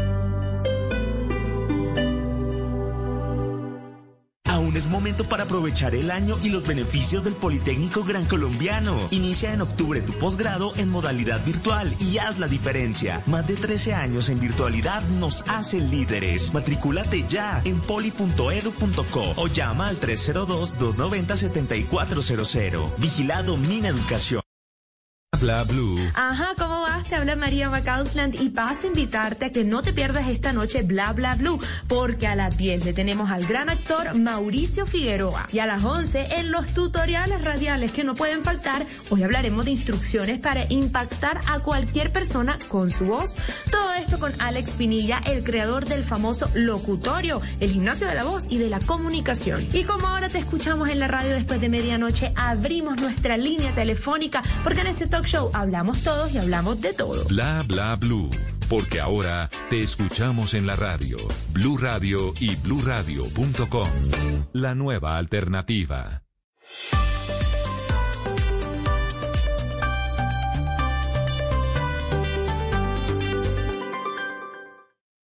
Es momento para aprovechar el año y los beneficios del Politécnico Gran Colombiano. Inicia en octubre tu posgrado en modalidad virtual y haz la diferencia. Más de 13 años en virtualidad nos hacen líderes. Matricúlate ya en poli.edu.co o llama al 302-290-7400. Vigilado Mina Educación. Bla Blue. Ajá, ¿cómo vas? Te habla María Macausland y paso a invitarte a que no te pierdas esta noche Bla Bla Blue, porque a las 10 le tenemos al gran actor Mauricio Figueroa y a las 11 en los tutoriales radiales que no pueden faltar, hoy hablaremos de instrucciones para impactar a cualquier persona con su voz. Todo esto con Alex Pinilla, el creador del famoso locutorio, el gimnasio de la voz y de la comunicación. Y como ahora te escuchamos en la radio después de medianoche, abrimos nuestra línea telefónica porque en este talk show hablamos todos y hablamos de todo. Bla bla blue. Porque ahora te escuchamos en la radio, Blue Radio y bluradio.com. La nueva alternativa.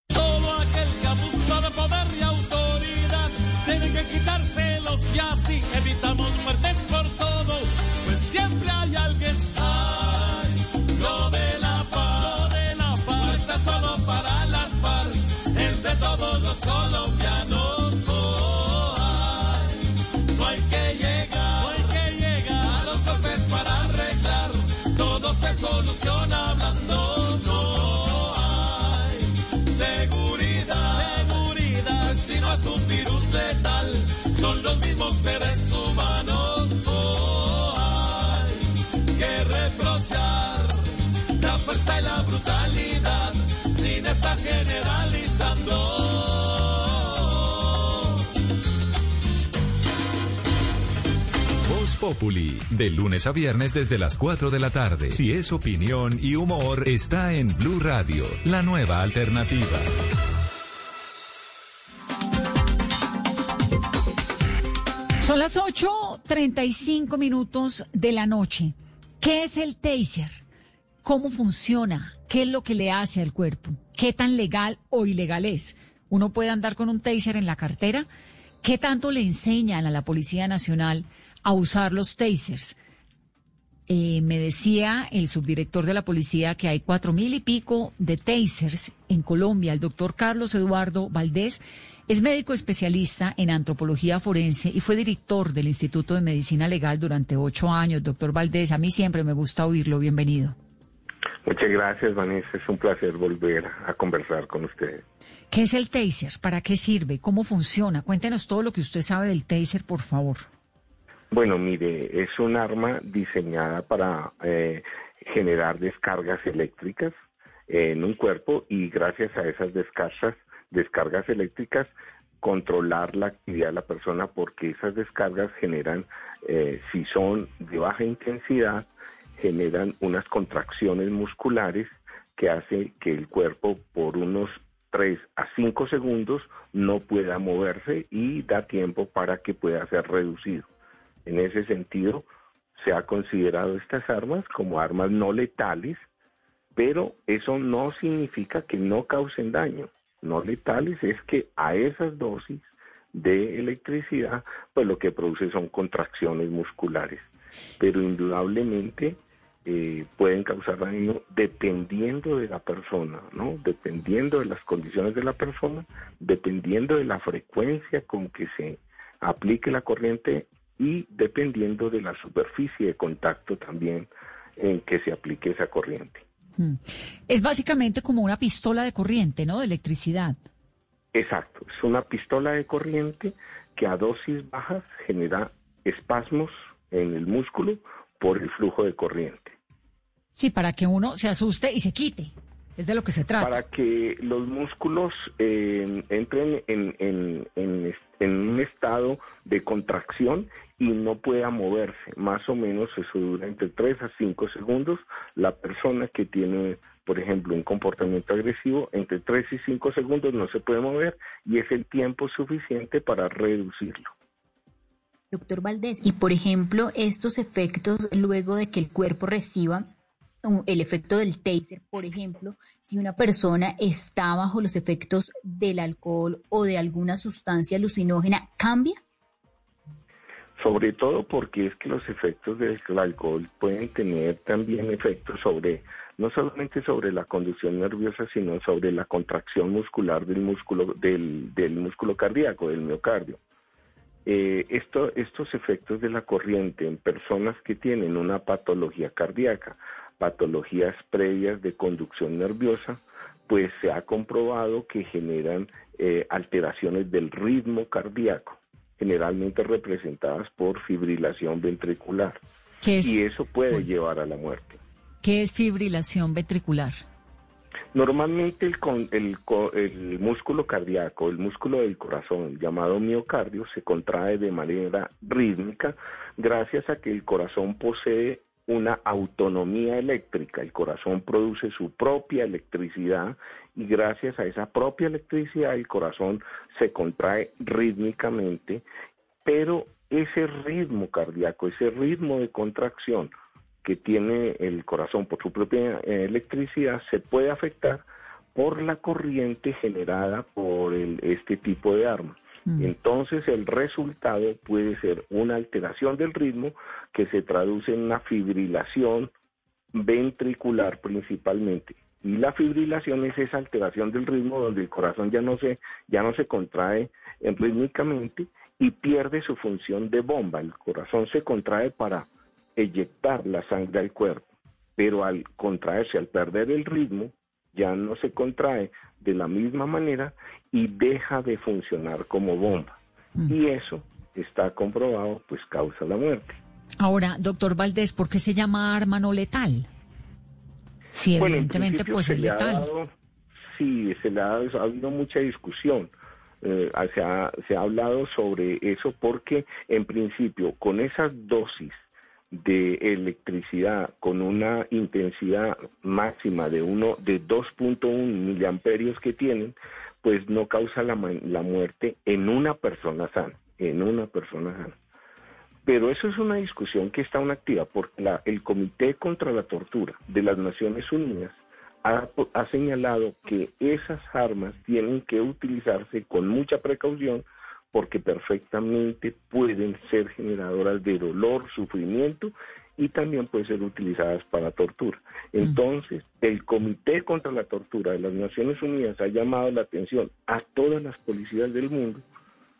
Todo aquel que abusa de poder y autoridad tiene que quitárselos y así evitamos seres humanos. Oh, hay que reprochar la fuerza y la brutalidad sin estar generalizando. Populi, de lunes a viernes desde las 4 de la tarde. Si es opinión y humor, está en Blue Radio, la nueva alternativa. Son las 8.35 minutos de la noche. ¿Qué es el taser? ¿Cómo funciona? ¿Qué es lo que le hace al cuerpo? ¿Qué tan legal o ilegal es? ¿Uno puede andar con un taser en la cartera? ¿Qué tanto le enseñan a la Policía Nacional a usar los tasers? Eh, me decía el subdirector de la policía que hay cuatro mil y pico de tasers en Colombia. El doctor Carlos Eduardo Valdés es médico especialista en antropología forense y fue director del Instituto de Medicina Legal durante ocho años. Doctor Valdés, a mí siempre me gusta oírlo. Bienvenido. Muchas gracias, Vanessa. Es un placer volver a conversar con ustedes. ¿Qué es el taser? ¿Para qué sirve? ¿Cómo funciona? Cuéntenos todo lo que usted sabe del taser, por favor. Bueno, mire, es un arma diseñada para eh, generar descargas eléctricas en un cuerpo y gracias a esas descargas, descargas eléctricas controlar la actividad de la persona porque esas descargas generan, eh, si son de baja intensidad, generan unas contracciones musculares que hace que el cuerpo por unos 3 a 5 segundos no pueda moverse y da tiempo para que pueda ser reducido. En ese sentido, se ha considerado estas armas como armas no letales, pero eso no significa que no causen daño. No letales es que a esas dosis de electricidad, pues lo que produce son contracciones musculares. Pero indudablemente eh, pueden causar daño dependiendo de la persona, ¿no? Dependiendo de las condiciones de la persona, dependiendo de la frecuencia con que se aplique la corriente y dependiendo de la superficie de contacto también en que se aplique esa corriente. Mm. Es básicamente como una pistola de corriente, ¿no? De electricidad. Exacto, es una pistola de corriente que a dosis bajas genera espasmos en el músculo por el flujo de corriente. Sí, para que uno se asuste y se quite. Es de lo que se trata. Para que los músculos eh, entren en, en, en, en, un estado de contracción y no pueda moverse. Más o menos eso dura entre 3 a 5 segundos. La persona que tiene, por ejemplo, un comportamiento agresivo, entre 3 y 5 segundos no se puede mover y es el tiempo suficiente para reducirlo. Doctor Valdés, y por ejemplo, estos efectos luego de que el cuerpo reciba el efecto del taser, por ejemplo, si una persona está bajo los efectos del alcohol o de alguna sustancia alucinógena, ¿cambia? Sobre todo porque es que los efectos del alcohol pueden tener también efectos sobre, no solamente sobre la conducción nerviosa, sino sobre la contracción muscular del músculo, del, del músculo cardíaco, del miocardio. eh, esto, estos efectos de la corriente en personas que tienen una patología cardíaca, patologías previas de conducción nerviosa, pues se ha comprobado que generan eh, alteraciones del ritmo cardíaco, generalmente representadas por fibrilación ventricular. Y eso puede llevar a la muerte. ¿Qué es fibrilación ventricular? Normalmente el, el, el, músculo cardíaco, el músculo del corazón, llamado miocardio, se contrae de manera rítmica gracias a que el corazón posee una autonomía eléctrica. El corazón produce su propia electricidad y gracias a esa propia electricidad el corazón se contrae rítmicamente, pero ese ritmo cardíaco, ese ritmo de contracción, que tiene el corazón por su propia eh, electricidad se puede afectar por la corriente generada por este tipo de arma. Mm. Entonces el resultado puede ser una alteración del ritmo que se traduce en una fibrilación ventricular principalmente. Y la fibrilación es esa alteración del ritmo donde el corazón ya no se, ya no se contrae rítmicamente y pierde su función de bomba. El corazón se contrae para eyectar la sangre al cuerpo, pero al contraerse, al perder el ritmo, ya no se contrae de la misma manera y deja de funcionar como bomba. Mm. Y eso está comprobado, pues causa la muerte. Ahora, doctor Valdés, ¿por qué se llama arma no letal? Sí, evidentemente, pues es letal. sí, se le ha, ha habido mucha discusión. Eh, se, ha, se ha hablado sobre eso porque, en principio, con esas dosis de electricidad con una intensidad máxima de uno de 2.1 miliamperios que tienen, pues no causa la, muerte en una persona sana, en una persona sana. Pero eso es una discusión que está aún activa porque la, el Comité contra la Tortura de las Naciones Unidas ha, ha señalado que esas armas tienen que utilizarse con mucha precaución porque perfectamente pueden ser generadoras de dolor, sufrimiento y también pueden ser utilizadas para tortura. Entonces, el Comité contra la Tortura de las Naciones Unidas ha llamado la atención a todas las policías del mundo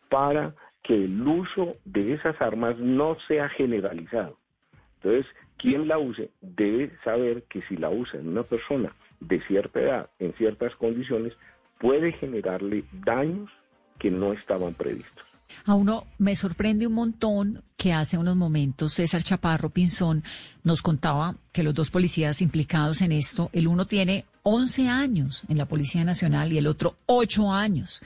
para que el uso de esas armas no sea generalizado. Entonces, quien la use debe saber que si la usa en una persona de cierta edad, en ciertas condiciones, puede generarle daños que no estaban previstos. A uno me sorprende un montón que hace unos momentos César Chaparro Pinzón nos contaba que los dos policías implicados en esto, el uno tiene 11 años en la Policía Nacional y el otro 8 años.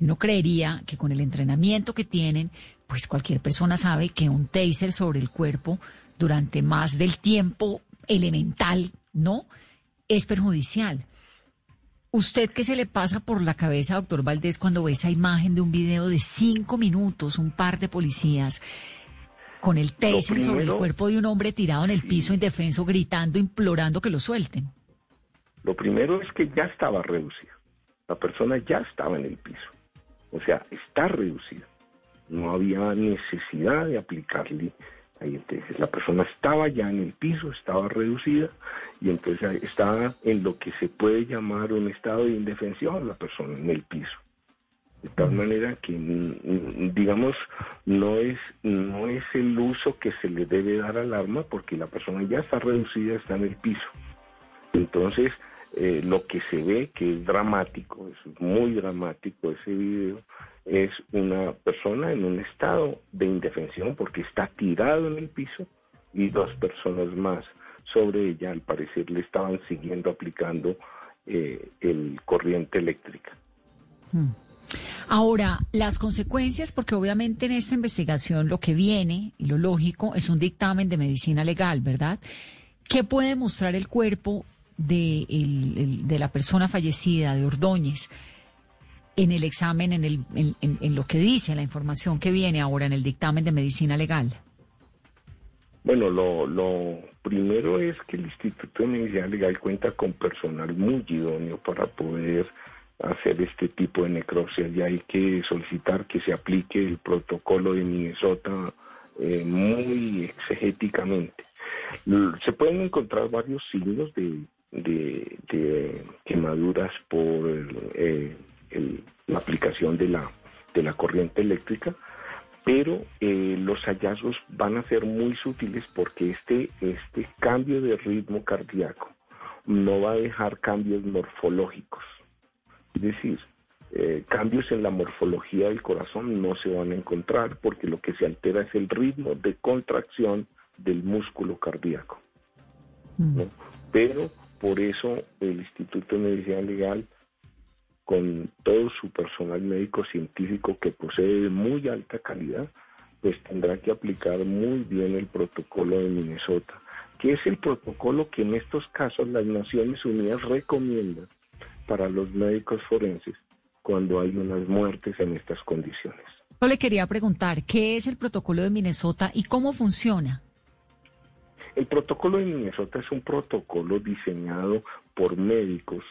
Uno creería que con el entrenamiento que tienen, pues cualquier persona sabe que un taser sobre el cuerpo durante más del tiempo elemental, ¿no? Es perjudicial. ¿Usted qué se le pasa por la cabeza, doctor Valdés, cuando ve esa imagen de un video de cinco minutos, un par de policías con el taser sobre el cuerpo de un hombre tirado en el piso indefenso, gritando, implorando que lo suelten? Lo primero es que ya estaba reducida. La persona ya estaba en el piso. O sea, está reducida. No había necesidad de aplicarle entonces la persona estaba ya en el piso, estaba reducida y entonces estaba en lo que se puede llamar un estado de indefensión, la persona en el piso. De tal manera que, digamos, no es, no es el uso que se le debe dar al arma porque la persona ya está reducida, está en el piso. Entonces, eh, lo que se ve, que es dramático, es muy dramático ese video, es una persona en un estado de indefensión porque está tirado en el piso y dos personas más sobre ella al parecer le estaban siguiendo aplicando eh, el corriente eléctrica. Hmm. Ahora, las consecuencias, porque obviamente en esta investigación lo que viene y lo lógico es un dictamen de medicina legal, ¿verdad? ¿Qué puede mostrar el cuerpo de, de la persona fallecida, de Ordóñez? en el examen, en, el, en, lo que dice la información que viene ahora en el dictamen de medicina legal? Bueno, lo, lo primero es que el Instituto de Medicina Legal cuenta con personal muy idóneo para poder hacer este tipo de necropsia y hay que solicitar que se aplique el protocolo de Minnesota eh, muy exegéticamente. Se pueden encontrar varios signos de, de, quemaduras por eh, la aplicación de la, de la corriente eléctrica, pero eh, los hallazgos van a ser muy sutiles porque este, este cambio de ritmo cardíaco no va a dejar cambios morfológicos. Es decir, eh, cambios en la morfología del corazón no se van a encontrar porque lo que se altera es el ritmo de contracción del músculo cardíaco. Mm. Pero por eso el Instituto de Medicina Legal con todo su personal médico científico que posee de muy alta calidad, pues tendrá que aplicar muy bien el protocolo de Minnesota, que es el protocolo que en estos casos las Naciones Unidas recomiendan para los médicos forenses cuando hay unas muertes en estas condiciones. Yo le quería preguntar, ¿qué es el protocolo de Minnesota y cómo funciona? El protocolo de Minnesota es un protocolo diseñado por médicos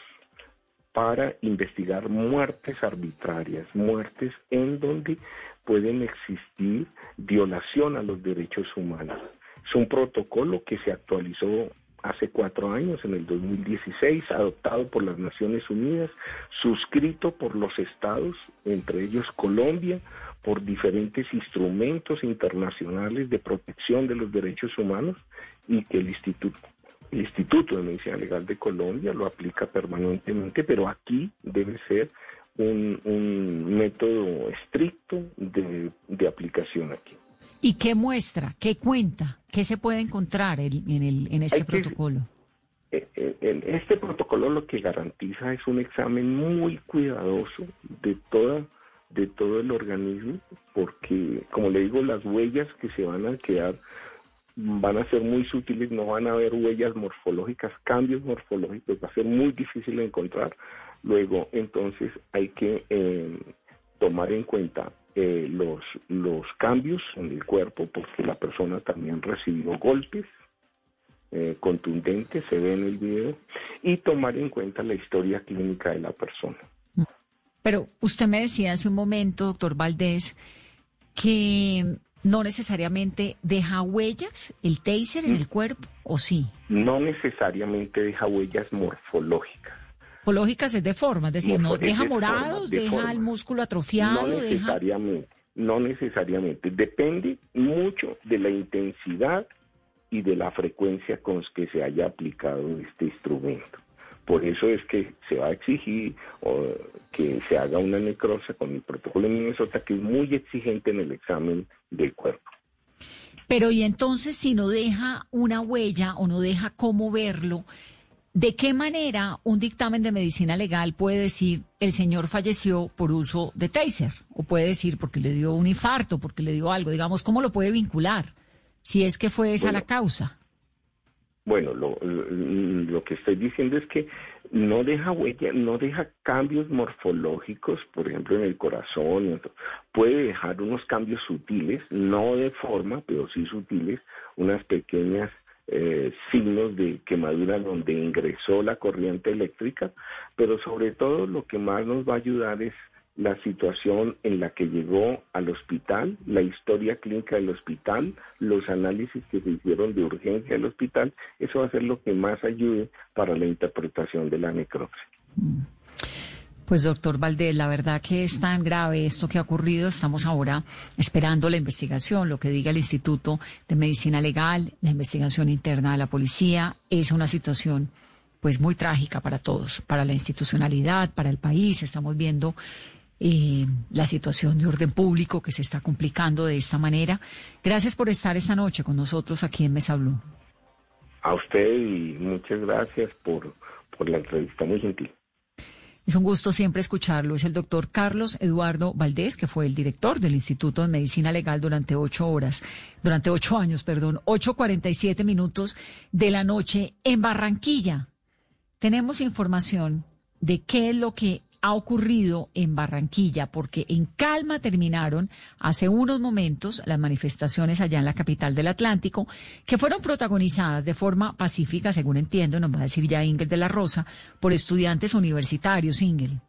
para investigar muertes arbitrarias, muertes en donde pueden existir violación a los derechos humanos. Es un protocolo que se actualizó hace cuatro años, en el 2016, adoptado por las Naciones Unidas, suscrito por los estados, entre ellos Colombia, por diferentes instrumentos internacionales de protección de los derechos humanos y que el Instituto el Instituto de Medicina Legal de Colombia lo aplica permanentemente, pero aquí debe ser un, método estricto de, aplicación aquí. ¿Y qué muestra, qué cuenta, qué se puede encontrar en, el, en este protocolo? Eh, eh, en este protocolo lo que garantiza es un examen muy cuidadoso de toda de todo el organismo, porque como le digo, las huellas que se van a quedar van a ser muy sutiles, no van a haber huellas morfológicas, cambios morfológicos, va a ser muy difícil encontrar. Luego, entonces, hay que eh, tomar en cuenta eh, los, los cambios en el cuerpo, porque la persona también recibió golpes eh, contundentes, se ve en el video, y tomar en cuenta la historia clínica de la persona. Pero usted me decía hace un momento, doctor Valdés, que no necesariamente deja huellas el taser en el cuerpo, ¿o sí? No necesariamente deja huellas morfológicas. Morfológicas es de forma, es decir, no deja morados, deja el músculo atrofiado. No necesariamente, no necesariamente. Depende mucho de la intensidad y de la frecuencia con que se haya aplicado este instrumento. Por eso es que se va a exigir que se haga una necrosa con el protocolo de Minnesota, que es muy exigente en el examen del cuerpo. Pero y entonces si no deja una huella o no deja cómo verlo, ¿de qué manera un dictamen de medicina legal puede decir el señor falleció por uso de taser? O puede decir porque le dio un infarto, porque le dio algo, digamos, ¿cómo lo puede vincular? Si es que fue esa la causa. Bueno, lo, que estoy diciendo es que no deja huella, no deja cambios morfológicos, por ejemplo en el corazón, puede dejar unos cambios sutiles, no de forma, pero sí sutiles, unas pequeñas eh, signos de quemadura donde ingresó la corriente eléctrica, pero sobre todo lo que más nos va a ayudar es la situación en la que llegó al hospital, la historia clínica del hospital, los análisis que se hicieron de urgencia del hospital, eso va a ser lo que más ayude para la interpretación de la necropsia. Pues doctor Valdés, la verdad que es tan grave esto que ha ocurrido. Estamos ahora esperando la investigación, lo que diga el Instituto de Medicina Legal, la investigación interna de la policía. Es una situación pues muy trágica para todos, para la institucionalidad, para el país. Estamos viendo eh, la situación de orden público que se está complicando de esta manera. Gracias por estar esta noche con nosotros aquí en Mesa Blue. A usted y muchas gracias por, por la entrevista, muy gentil. Es un gusto siempre escucharlo. Es el doctor Carlos Eduardo Valdés, que fue el director del Instituto de Medicina Legal durante ocho horas, durante ocho años, perdón, ocho cuarenta y siete minutos de la noche en Barranquilla. Tenemos información de qué es lo que ha ocurrido en Barranquilla, porque en calma terminaron hace unos momentos las manifestaciones allá en la capital del Atlántico, que fueron protagonizadas de forma pacífica, según entiendo, nos va a decir ya de la Rosa, por estudiantes universitarios, Ingel.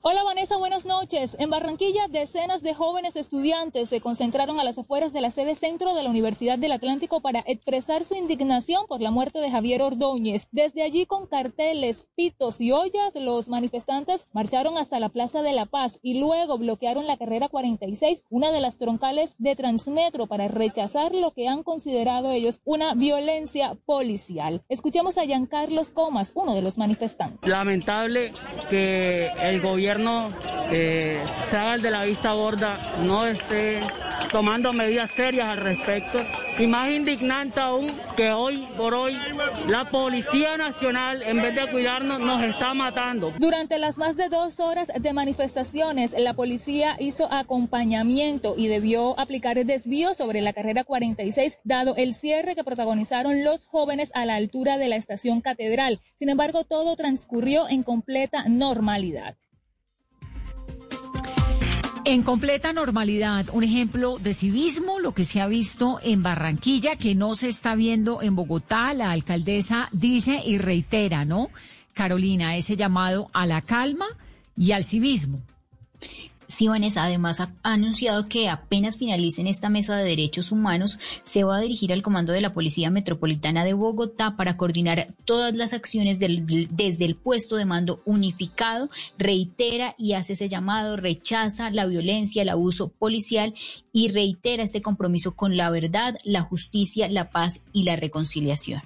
Hola Vanessa, buenas noches. En Barranquilla, decenas de jóvenes estudiantes se concentraron a las afueras de la sede centro de la Universidad del Atlántico para expresar su indignación por la muerte de Javier Ordóñez. Desde allí, con carteles, pitos y ollas, los manifestantes marcharon hasta la Plaza de la Paz y luego bloquearon la carrera 46, una de las troncales de Transmetro, para rechazar lo que han considerado ellos una violencia policial. Escuchemos a Giancarlos Comas, uno de los manifestantes. Lamentable que el gobierno gobierno eh, se haga el de la vista gorda, no esté tomando medidas serias al respecto. Y más indignante aún que hoy por hoy la Policía Nacional, en vez de cuidarnos, nos está matando. Durante las más de dos horas de manifestaciones, la policía hizo acompañamiento y debió aplicar desvío sobre la carrera 46, dado el cierre que protagonizaron los jóvenes a la altura de la estación catedral. Sin embargo, todo transcurrió en completa normalidad. En completa normalidad, un ejemplo de civismo, lo que se ha visto en Barranquilla, que no se está viendo en Bogotá, la alcaldesa dice y reitera, ¿no? Carolina, ese llamado a la calma y al civismo. Sí, Vanessa, además ha anunciado que apenas finalicen esta mesa de derechos humanos, se va a dirigir al comando de la Policía Metropolitana de Bogotá para coordinar todas las acciones desde el puesto de mando unificado, reitera y hace ese llamado, rechaza la violencia, el abuso policial y reitera este compromiso con la verdad, la justicia, la paz y la reconciliación.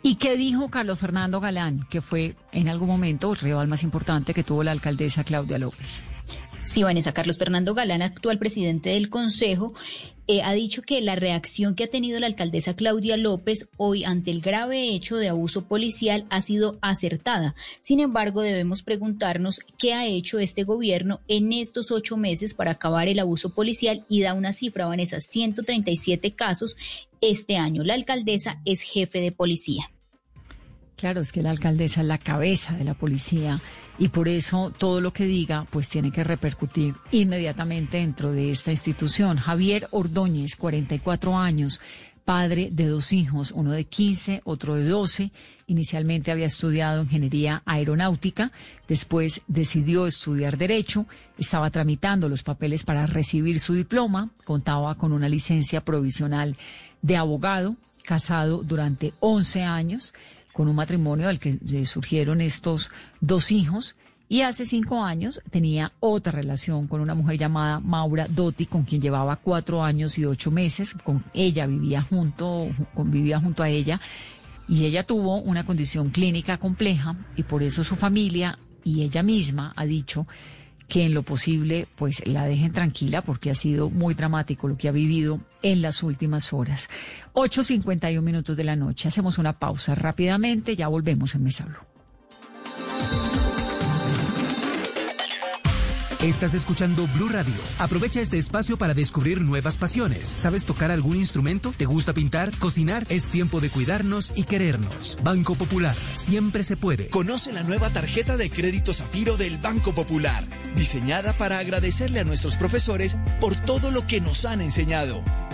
¿Y qué dijo Carlos Fernando Galán, que fue en algún momento el rival más importante que tuvo la alcaldesa Claudia López? Sí, Vanessa Carlos Fernando Galán, actual presidente del Consejo, eh, ha dicho que la reacción que ha tenido la alcaldesa Claudia López hoy ante el grave hecho de abuso policial ha sido acertada. Sin embargo, debemos preguntarnos qué ha hecho este gobierno en estos ocho meses para acabar el abuso policial y da una cifra, Vanessa, 137 casos este año. La alcaldesa es jefe de policía. Claro, es que la alcaldesa es la cabeza de la policía y por eso todo lo que diga pues tiene que repercutir inmediatamente dentro de esta institución. Javier Ordóñez, 44 años, padre de dos hijos, uno de 15, otro de 12. Inicialmente había estudiado ingeniería aeronáutica, después decidió estudiar derecho, estaba tramitando los papeles para recibir su diploma, contaba con una licencia provisional de abogado, casado durante 11 años con un matrimonio al que surgieron estos dos hijos. Y hace cinco años tenía otra relación con una mujer llamada Maura Dotti, con quien llevaba cuatro años y ocho meses. Con ella vivía junto, vivía junto a ella. Y ella tuvo una condición clínica compleja y por eso su familia y ella misma ha dicho que en lo posible pues la dejen tranquila porque ha sido muy dramático lo que ha vivido en las últimas horas. 8.51 minutos de la noche. Hacemos una pausa rápidamente, ya volvemos en Mesa Estás escuchando Blue Radio. Aprovecha este espacio para descubrir nuevas pasiones. ¿Sabes tocar algún instrumento? ¿Te gusta pintar? ¿Cocinar? Es tiempo de cuidarnos y querernos. Banco Popular. Siempre se puede. Conoce la nueva tarjeta de crédito Zafiro del Banco Popular, diseñada para agradecerle a nuestros profesores por todo lo que nos han enseñado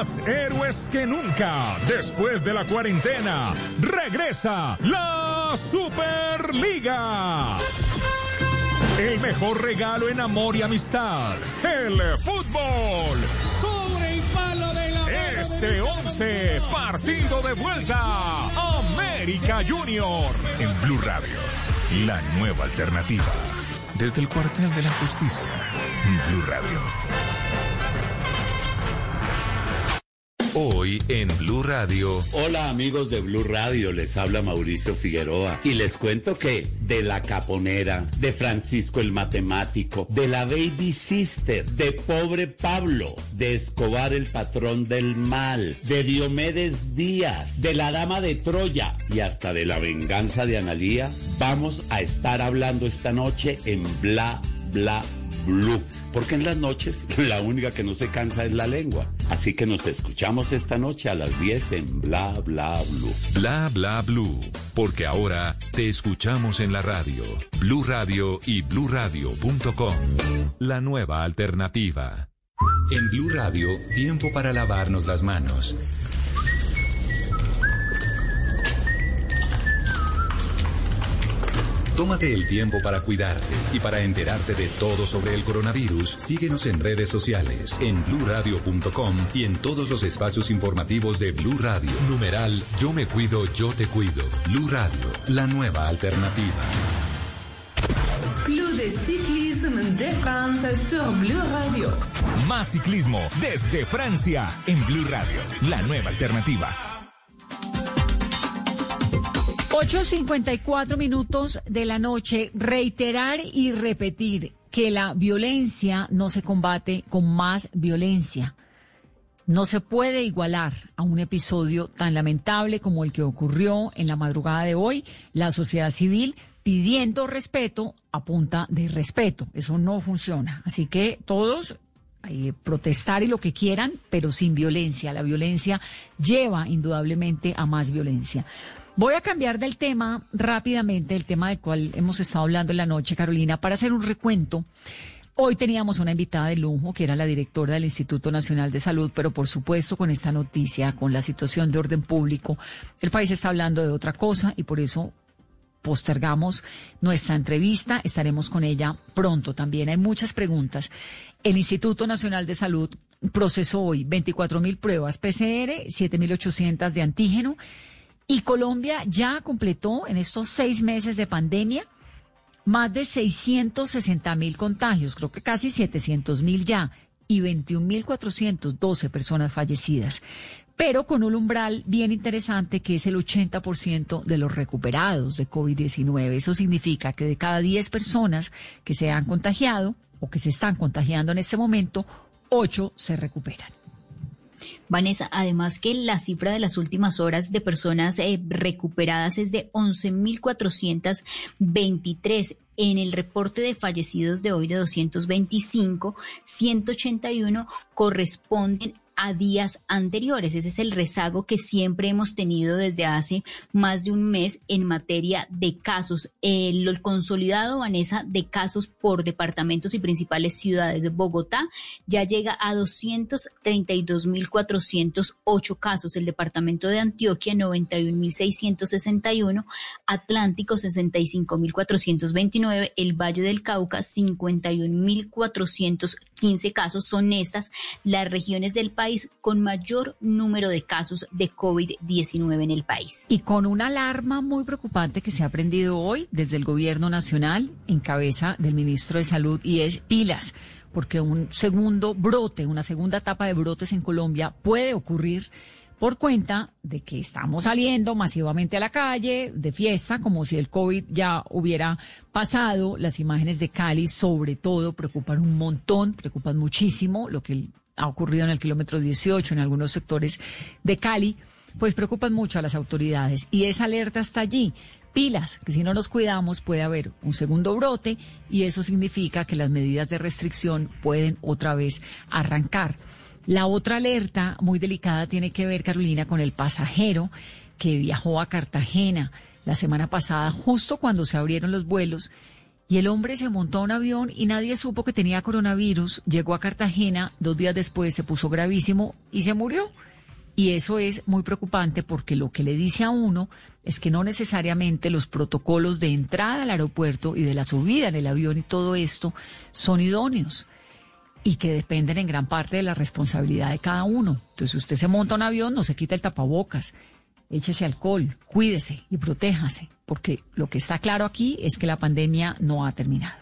más héroes que nunca, después de la cuarentena, regresa la Superliga. El mejor regalo en amor y amistad, el fútbol. Sobre el palo de la Este 11, partido de vuelta, América Junior, en Blue Radio, la nueva alternativa. Desde el cuartel de la justicia, Blue Radio. Hoy en Blue Radio. Hola amigos de Blue Radio, les habla Mauricio Figueroa y les cuento que de la caponera, de Francisco el matemático, de la baby sister, de pobre Pablo, de Escobar el patrón del mal, de Diomedes Díaz, de la dama de Troya y hasta de la venganza de Analía, vamos a estar hablando esta noche en Bla Bla Blue. Porque en las noches la única que no se cansa es la lengua. Así que nos escuchamos esta noche a las 10 en Bla Bla Blue. Bla Bla Blue, porque ahora te escuchamos en la radio, Blue Radio y bluradio.com. La nueva alternativa. En Blue Radio, tiempo para lavarnos las manos. Tómate el tiempo para cuidarte y para enterarte de todo sobre el coronavirus. Síguenos en redes sociales, en bluradio.com y en todos los espacios informativos de Blue Radio. Numeral Yo me cuido, yo te cuido. Blue Radio, la nueva alternativa. Club de Cyclisme de France sur Blue Radio. Más ciclismo desde Francia en Blue Radio, la nueva alternativa. 8.54 minutos de la noche. Reiterar y repetir que la violencia no se combate con más violencia. No se puede igualar a un episodio tan lamentable como el que ocurrió en la madrugada de hoy. La sociedad civil pidiendo respeto a punta de respeto. Eso no funciona. Así que todos eh, protestar y lo que quieran, pero sin violencia. La violencia lleva indudablemente a más violencia. Voy a cambiar del tema rápidamente, el tema del cual hemos estado hablando en la noche, Carolina, para hacer un recuento. Hoy teníamos una invitada de lujo, que era la directora del Instituto Nacional de Salud, pero por supuesto con esta noticia, con la situación de orden público, el país está hablando de otra cosa y por eso postergamos nuestra entrevista. Estaremos con ella pronto también. Hay muchas preguntas. El Instituto Nacional de Salud procesó hoy 24 mil pruebas PCR, 7.800 de antígeno y Colombia ya completó en estos seis meses de pandemia más de 660 mil contagios, creo que casi 700 mil ya, y 21.412 personas fallecidas. Pero con un umbral bien interesante que es el 80% de los recuperados de COVID-19. Eso significa que de cada 10 personas que se han contagiado o que se están contagiando en este momento, 8 se recuperan. Vanessa, además que la cifra de las últimas horas de personas eh, recuperadas es de 11.423. En el reporte de fallecidos de hoy de 225, 181 corresponden a días anteriores. Ese es el rezago que siempre hemos tenido desde hace más de un mes en materia de casos. El, consolidado, Vanessa, de casos por departamentos y principales ciudades de Bogotá ya llega a 232.408 casos. El departamento de Antioquia, 91.661. Atlántico, 65.429. El Valle del Cauca, 51.415 casos. Son estas las regiones del país con mayor número de casos de COVID-19 en el país. Y con una alarma muy preocupante que se ha prendido hoy desde el gobierno nacional en cabeza del ministro de Salud y es pilas porque un segundo brote, una segunda etapa de brotes en Colombia puede ocurrir por cuenta de que estamos saliendo masivamente a la calle de fiesta, como si el COVID ya hubiera pasado. Las imágenes de Cali, sobre todo, preocupan un montón, preocupan muchísimo, lo que ha ocurrido en el kilómetro 18, en algunos sectores de Cali, pues preocupan mucho a las autoridades. Y esa alerta está allí. Pilas, que si no nos cuidamos puede haber un segundo brote y eso significa que las medidas de restricción pueden otra vez arrancar. La otra alerta muy delicada tiene que ver, Carolina, con el pasajero que viajó a Cartagena la semana pasada, justo cuando se abrieron los vuelos y el hombre se montó a un avión y nadie supo que tenía coronavirus, llegó a Cartagena, dos días después se puso gravísimo y se murió. Y eso es muy preocupante porque lo que le dice a uno es que no necesariamente los protocolos de entrada al aeropuerto y de la subida en el avión y todo esto son idóneos y que dependen en gran parte de la responsabilidad de cada uno. Entonces, usted se monta un avión, no se quita el tapabocas, échese alcohol, cuídese y protéjase, porque lo que está claro aquí es que la pandemia no ha terminado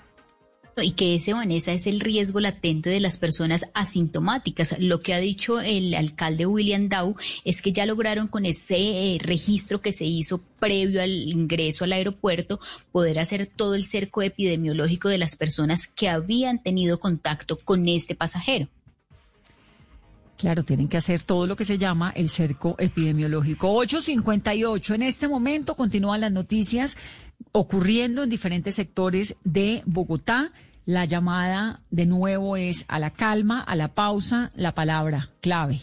y que ese, Vanessa, es el riesgo latente de las personas asintomáticas. Lo que ha dicho el alcalde William Dow es que ya lograron con ese eh, registro que se hizo previo al ingreso al aeropuerto poder hacer todo el cerco epidemiológico de las personas que habían tenido contacto con este pasajero. Claro, tienen que hacer todo lo que se llama el cerco epidemiológico. 858. En este momento continúan las noticias ocurriendo en diferentes sectores de Bogotá. La llamada de nuevo es a la calma, a la pausa, la palabra clave.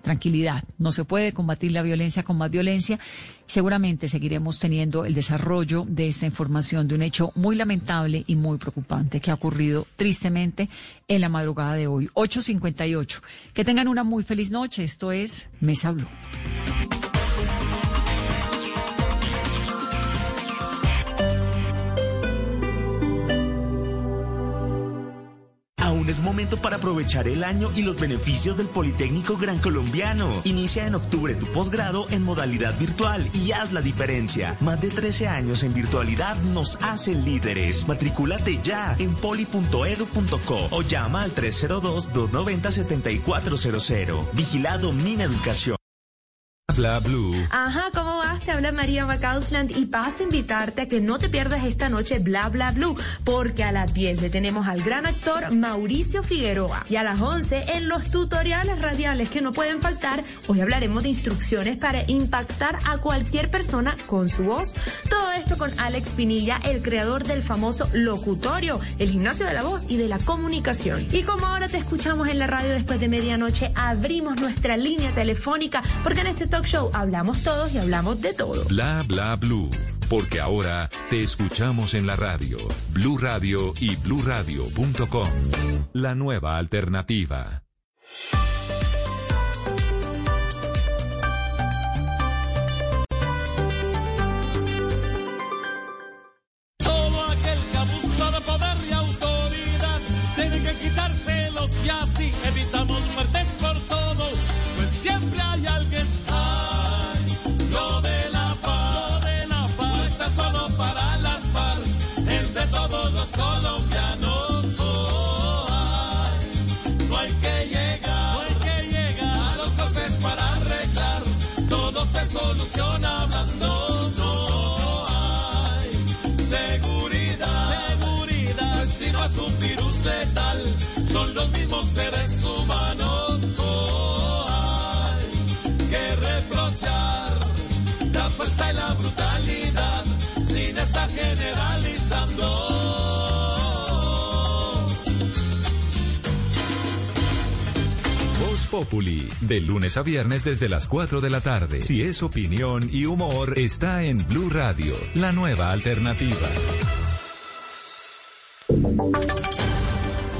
Tranquilidad. No se puede combatir la violencia con más violencia. Seguramente seguiremos teniendo el desarrollo de esta información de un hecho muy lamentable y muy preocupante que ha ocurrido tristemente en la madrugada de hoy. 8.58. Que tengan una muy feliz noche. Esto es Mesa Blue. Aún es momento para aprovechar el año y los beneficios del Politécnico Gran Colombiano. Inicia en octubre tu posgrado en modalidad virtual y haz la diferencia. Más de 13 años en virtualidad nos hacen líderes. Matricúlate ya en poli.edu.co o llama al 302-290-7400. Vigilado Mina Educación. Bla Blue. Ajá, ¿cómo vas? Te habla María Macausland y paso a invitarte a que no te pierdas esta noche Bla Bla Blue, porque a las 10 le tenemos al gran actor Mauricio Figueroa y a las 11 en los tutoriales radiales que no pueden faltar, hoy hablaremos de instrucciones para impactar a cualquier persona con su voz. Todo esto con Alex Pinilla, el creador del famoso locutorio, el gimnasio de la voz y de la comunicación. Y como ahora te escuchamos en la radio después de medianoche, abrimos nuestra línea telefónica, porque en este show hablamos todos y hablamos de todo. Bla bla blue. Porque ahora te escuchamos en la radio, Blue Radio y bluradio.com. La nueva alternativa. Seres humanos. Oh, hay que reprochar la fuerza y la brutalidad sin estar generalizando. Populi, de lunes a viernes desde las 4 de la tarde. Si es opinión y humor, está en Blue Radio, la nueva alternativa.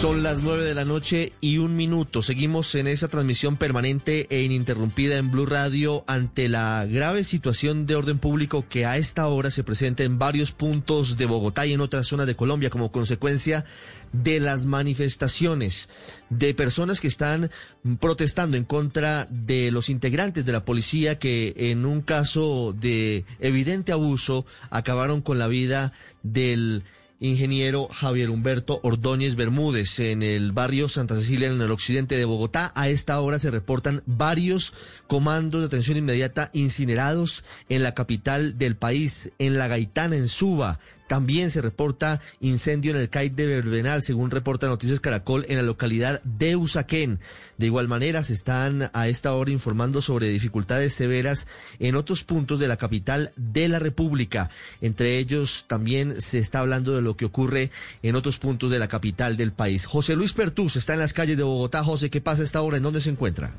Son las nueve de la noche y un minuto. Seguimos en esa transmisión permanente e ininterrumpida en Blue Radio ante la grave situación de orden público que a esta hora se presenta en varios puntos de Bogotá y en otras zonas de Colombia como consecuencia de las manifestaciones de personas que están protestando en contra de los integrantes de la policía que en un caso de evidente abuso acabaron con la vida del ingeniero Javier Humberto Ordóñez Bermúdez en el barrio Santa Cecilia en el occidente de Bogotá. A esta hora se reportan varios comandos de atención inmediata incinerados en la capital del país, en La Gaitana, en Suba. También se reporta incendio en el CAI de Verbenal, según reporta Noticias Caracol, en la localidad de Usaquén. De igual manera, se están a esta hora informando sobre dificultades severas en otros puntos de la capital de la República. Entre ellos, también se está hablando de lo que ocurre en otros puntos de la capital del país. José Luis Pertús está en las calles de Bogotá. José, ¿qué pasa a esta hora? ¿En dónde se encuentra?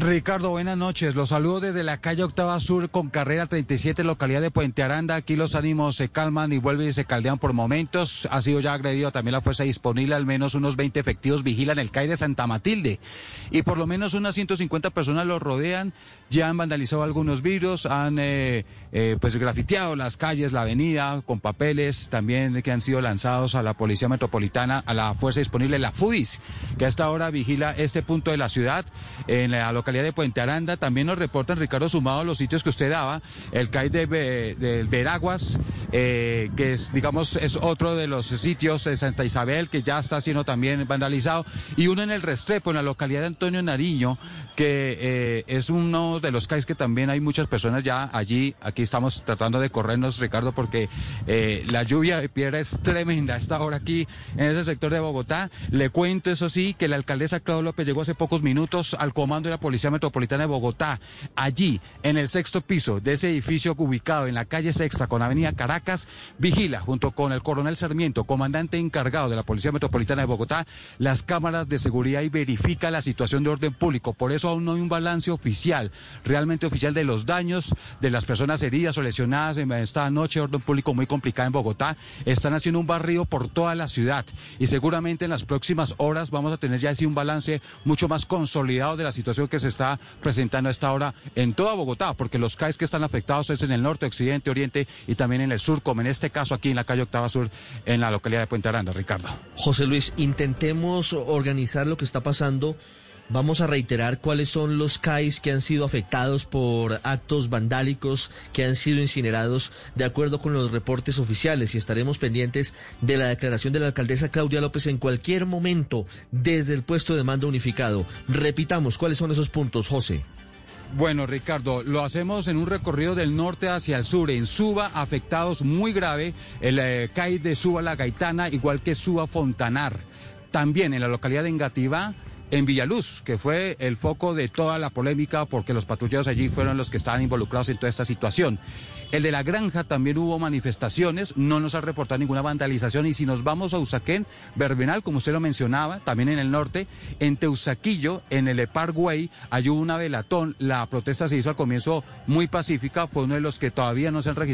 Ricardo, buenas noches. Los saludo desde la calle Octava Sur con carrera 37, localidad de Puente Aranda. Aquí los ánimos se calman y vuelven y se caldean por momentos. Ha sido ya agredido también la fuerza disponible. Al menos unos 20 efectivos vigilan el CAI de Santa Matilde. Y por lo menos unas 150 personas los rodean. Ya han vandalizado algunos vidrios, han eh, eh, pues grafiteado las calles, la avenida con papeles también que han sido lanzados a la Policía Metropolitana, a la fuerza disponible, la FUDIS, que hasta ahora vigila este punto de la ciudad en la localidad localidad de Puente Aranda. También nos reportan, Ricardo, sumado los sitios que usted daba, el CAI de, de Veraguas, eh, que es, digamos, es otro de los sitios de Santa Isabel, que ya está siendo también vandalizado, y uno en el Restrepo, en la localidad de Antonio Nariño, que eh, es uno de los CAIs que también hay muchas personas ya allí. Aquí estamos tratando de corrernos, Ricardo, porque eh, la lluvia de piedra es tremenda a esta hora aquí en ese sector de Bogotá. Le cuento, eso sí, que la alcaldesa Claudia López llegó hace pocos minutos al comando de la Policía Metropolitana de Bogotá. Allí, en el sexto piso de ese edificio ubicado en la calle Sexta con Avenida Caracas, vigila junto con el coronel Sarmiento, comandante encargado de la Policía Metropolitana de Bogotá, las cámaras de seguridad y verifica la situación de orden público. Por eso aún no hay un balance oficial, realmente oficial de los daños de las personas heridas o lesionadas en esta noche de orden público muy complicada en Bogotá. Están haciendo un barrido por toda la ciudad y seguramente en las próximas horas vamos a tener ya así un balance mucho más consolidado de la situación que se está presentando a esta hora en toda Bogotá, porque los CAIs que están afectados es en el norte, occidente, oriente y también en el sur, como en este caso aquí en la calle Octava Sur, en la localidad de Puente Aranda, Ricardo. José Luis, intentemos organizar lo que está pasando. Vamos a reiterar cuáles son los CAIs que han sido afectados por actos vandálicos que han sido incinerados de acuerdo con los reportes oficiales y estaremos pendientes de la declaración de la alcaldesa Claudia López en cualquier momento desde el puesto de mando unificado. Repitamos cuáles son esos puntos, José. Bueno, Ricardo, lo hacemos en un recorrido del norte hacia el sur. En Suba, afectados muy grave, el eh, CAI de Suba La Gaitana, igual que Suba Fontanar. También en la localidad de Engativá, en Villaluz, que fue el foco de toda la polémica porque los patrulleros allí fueron los que estaban involucrados en toda esta situación. El de la granja también hubo manifestaciones, no nos ha reportado ninguna vandalización y si nos vamos a Usaquén, Verbenal, como usted lo mencionaba, también en el norte, en Teusaquillo, en el Parkway, hay una velatón, la protesta se hizo al comienzo muy pacífica, fue uno de los que todavía no se han registrado.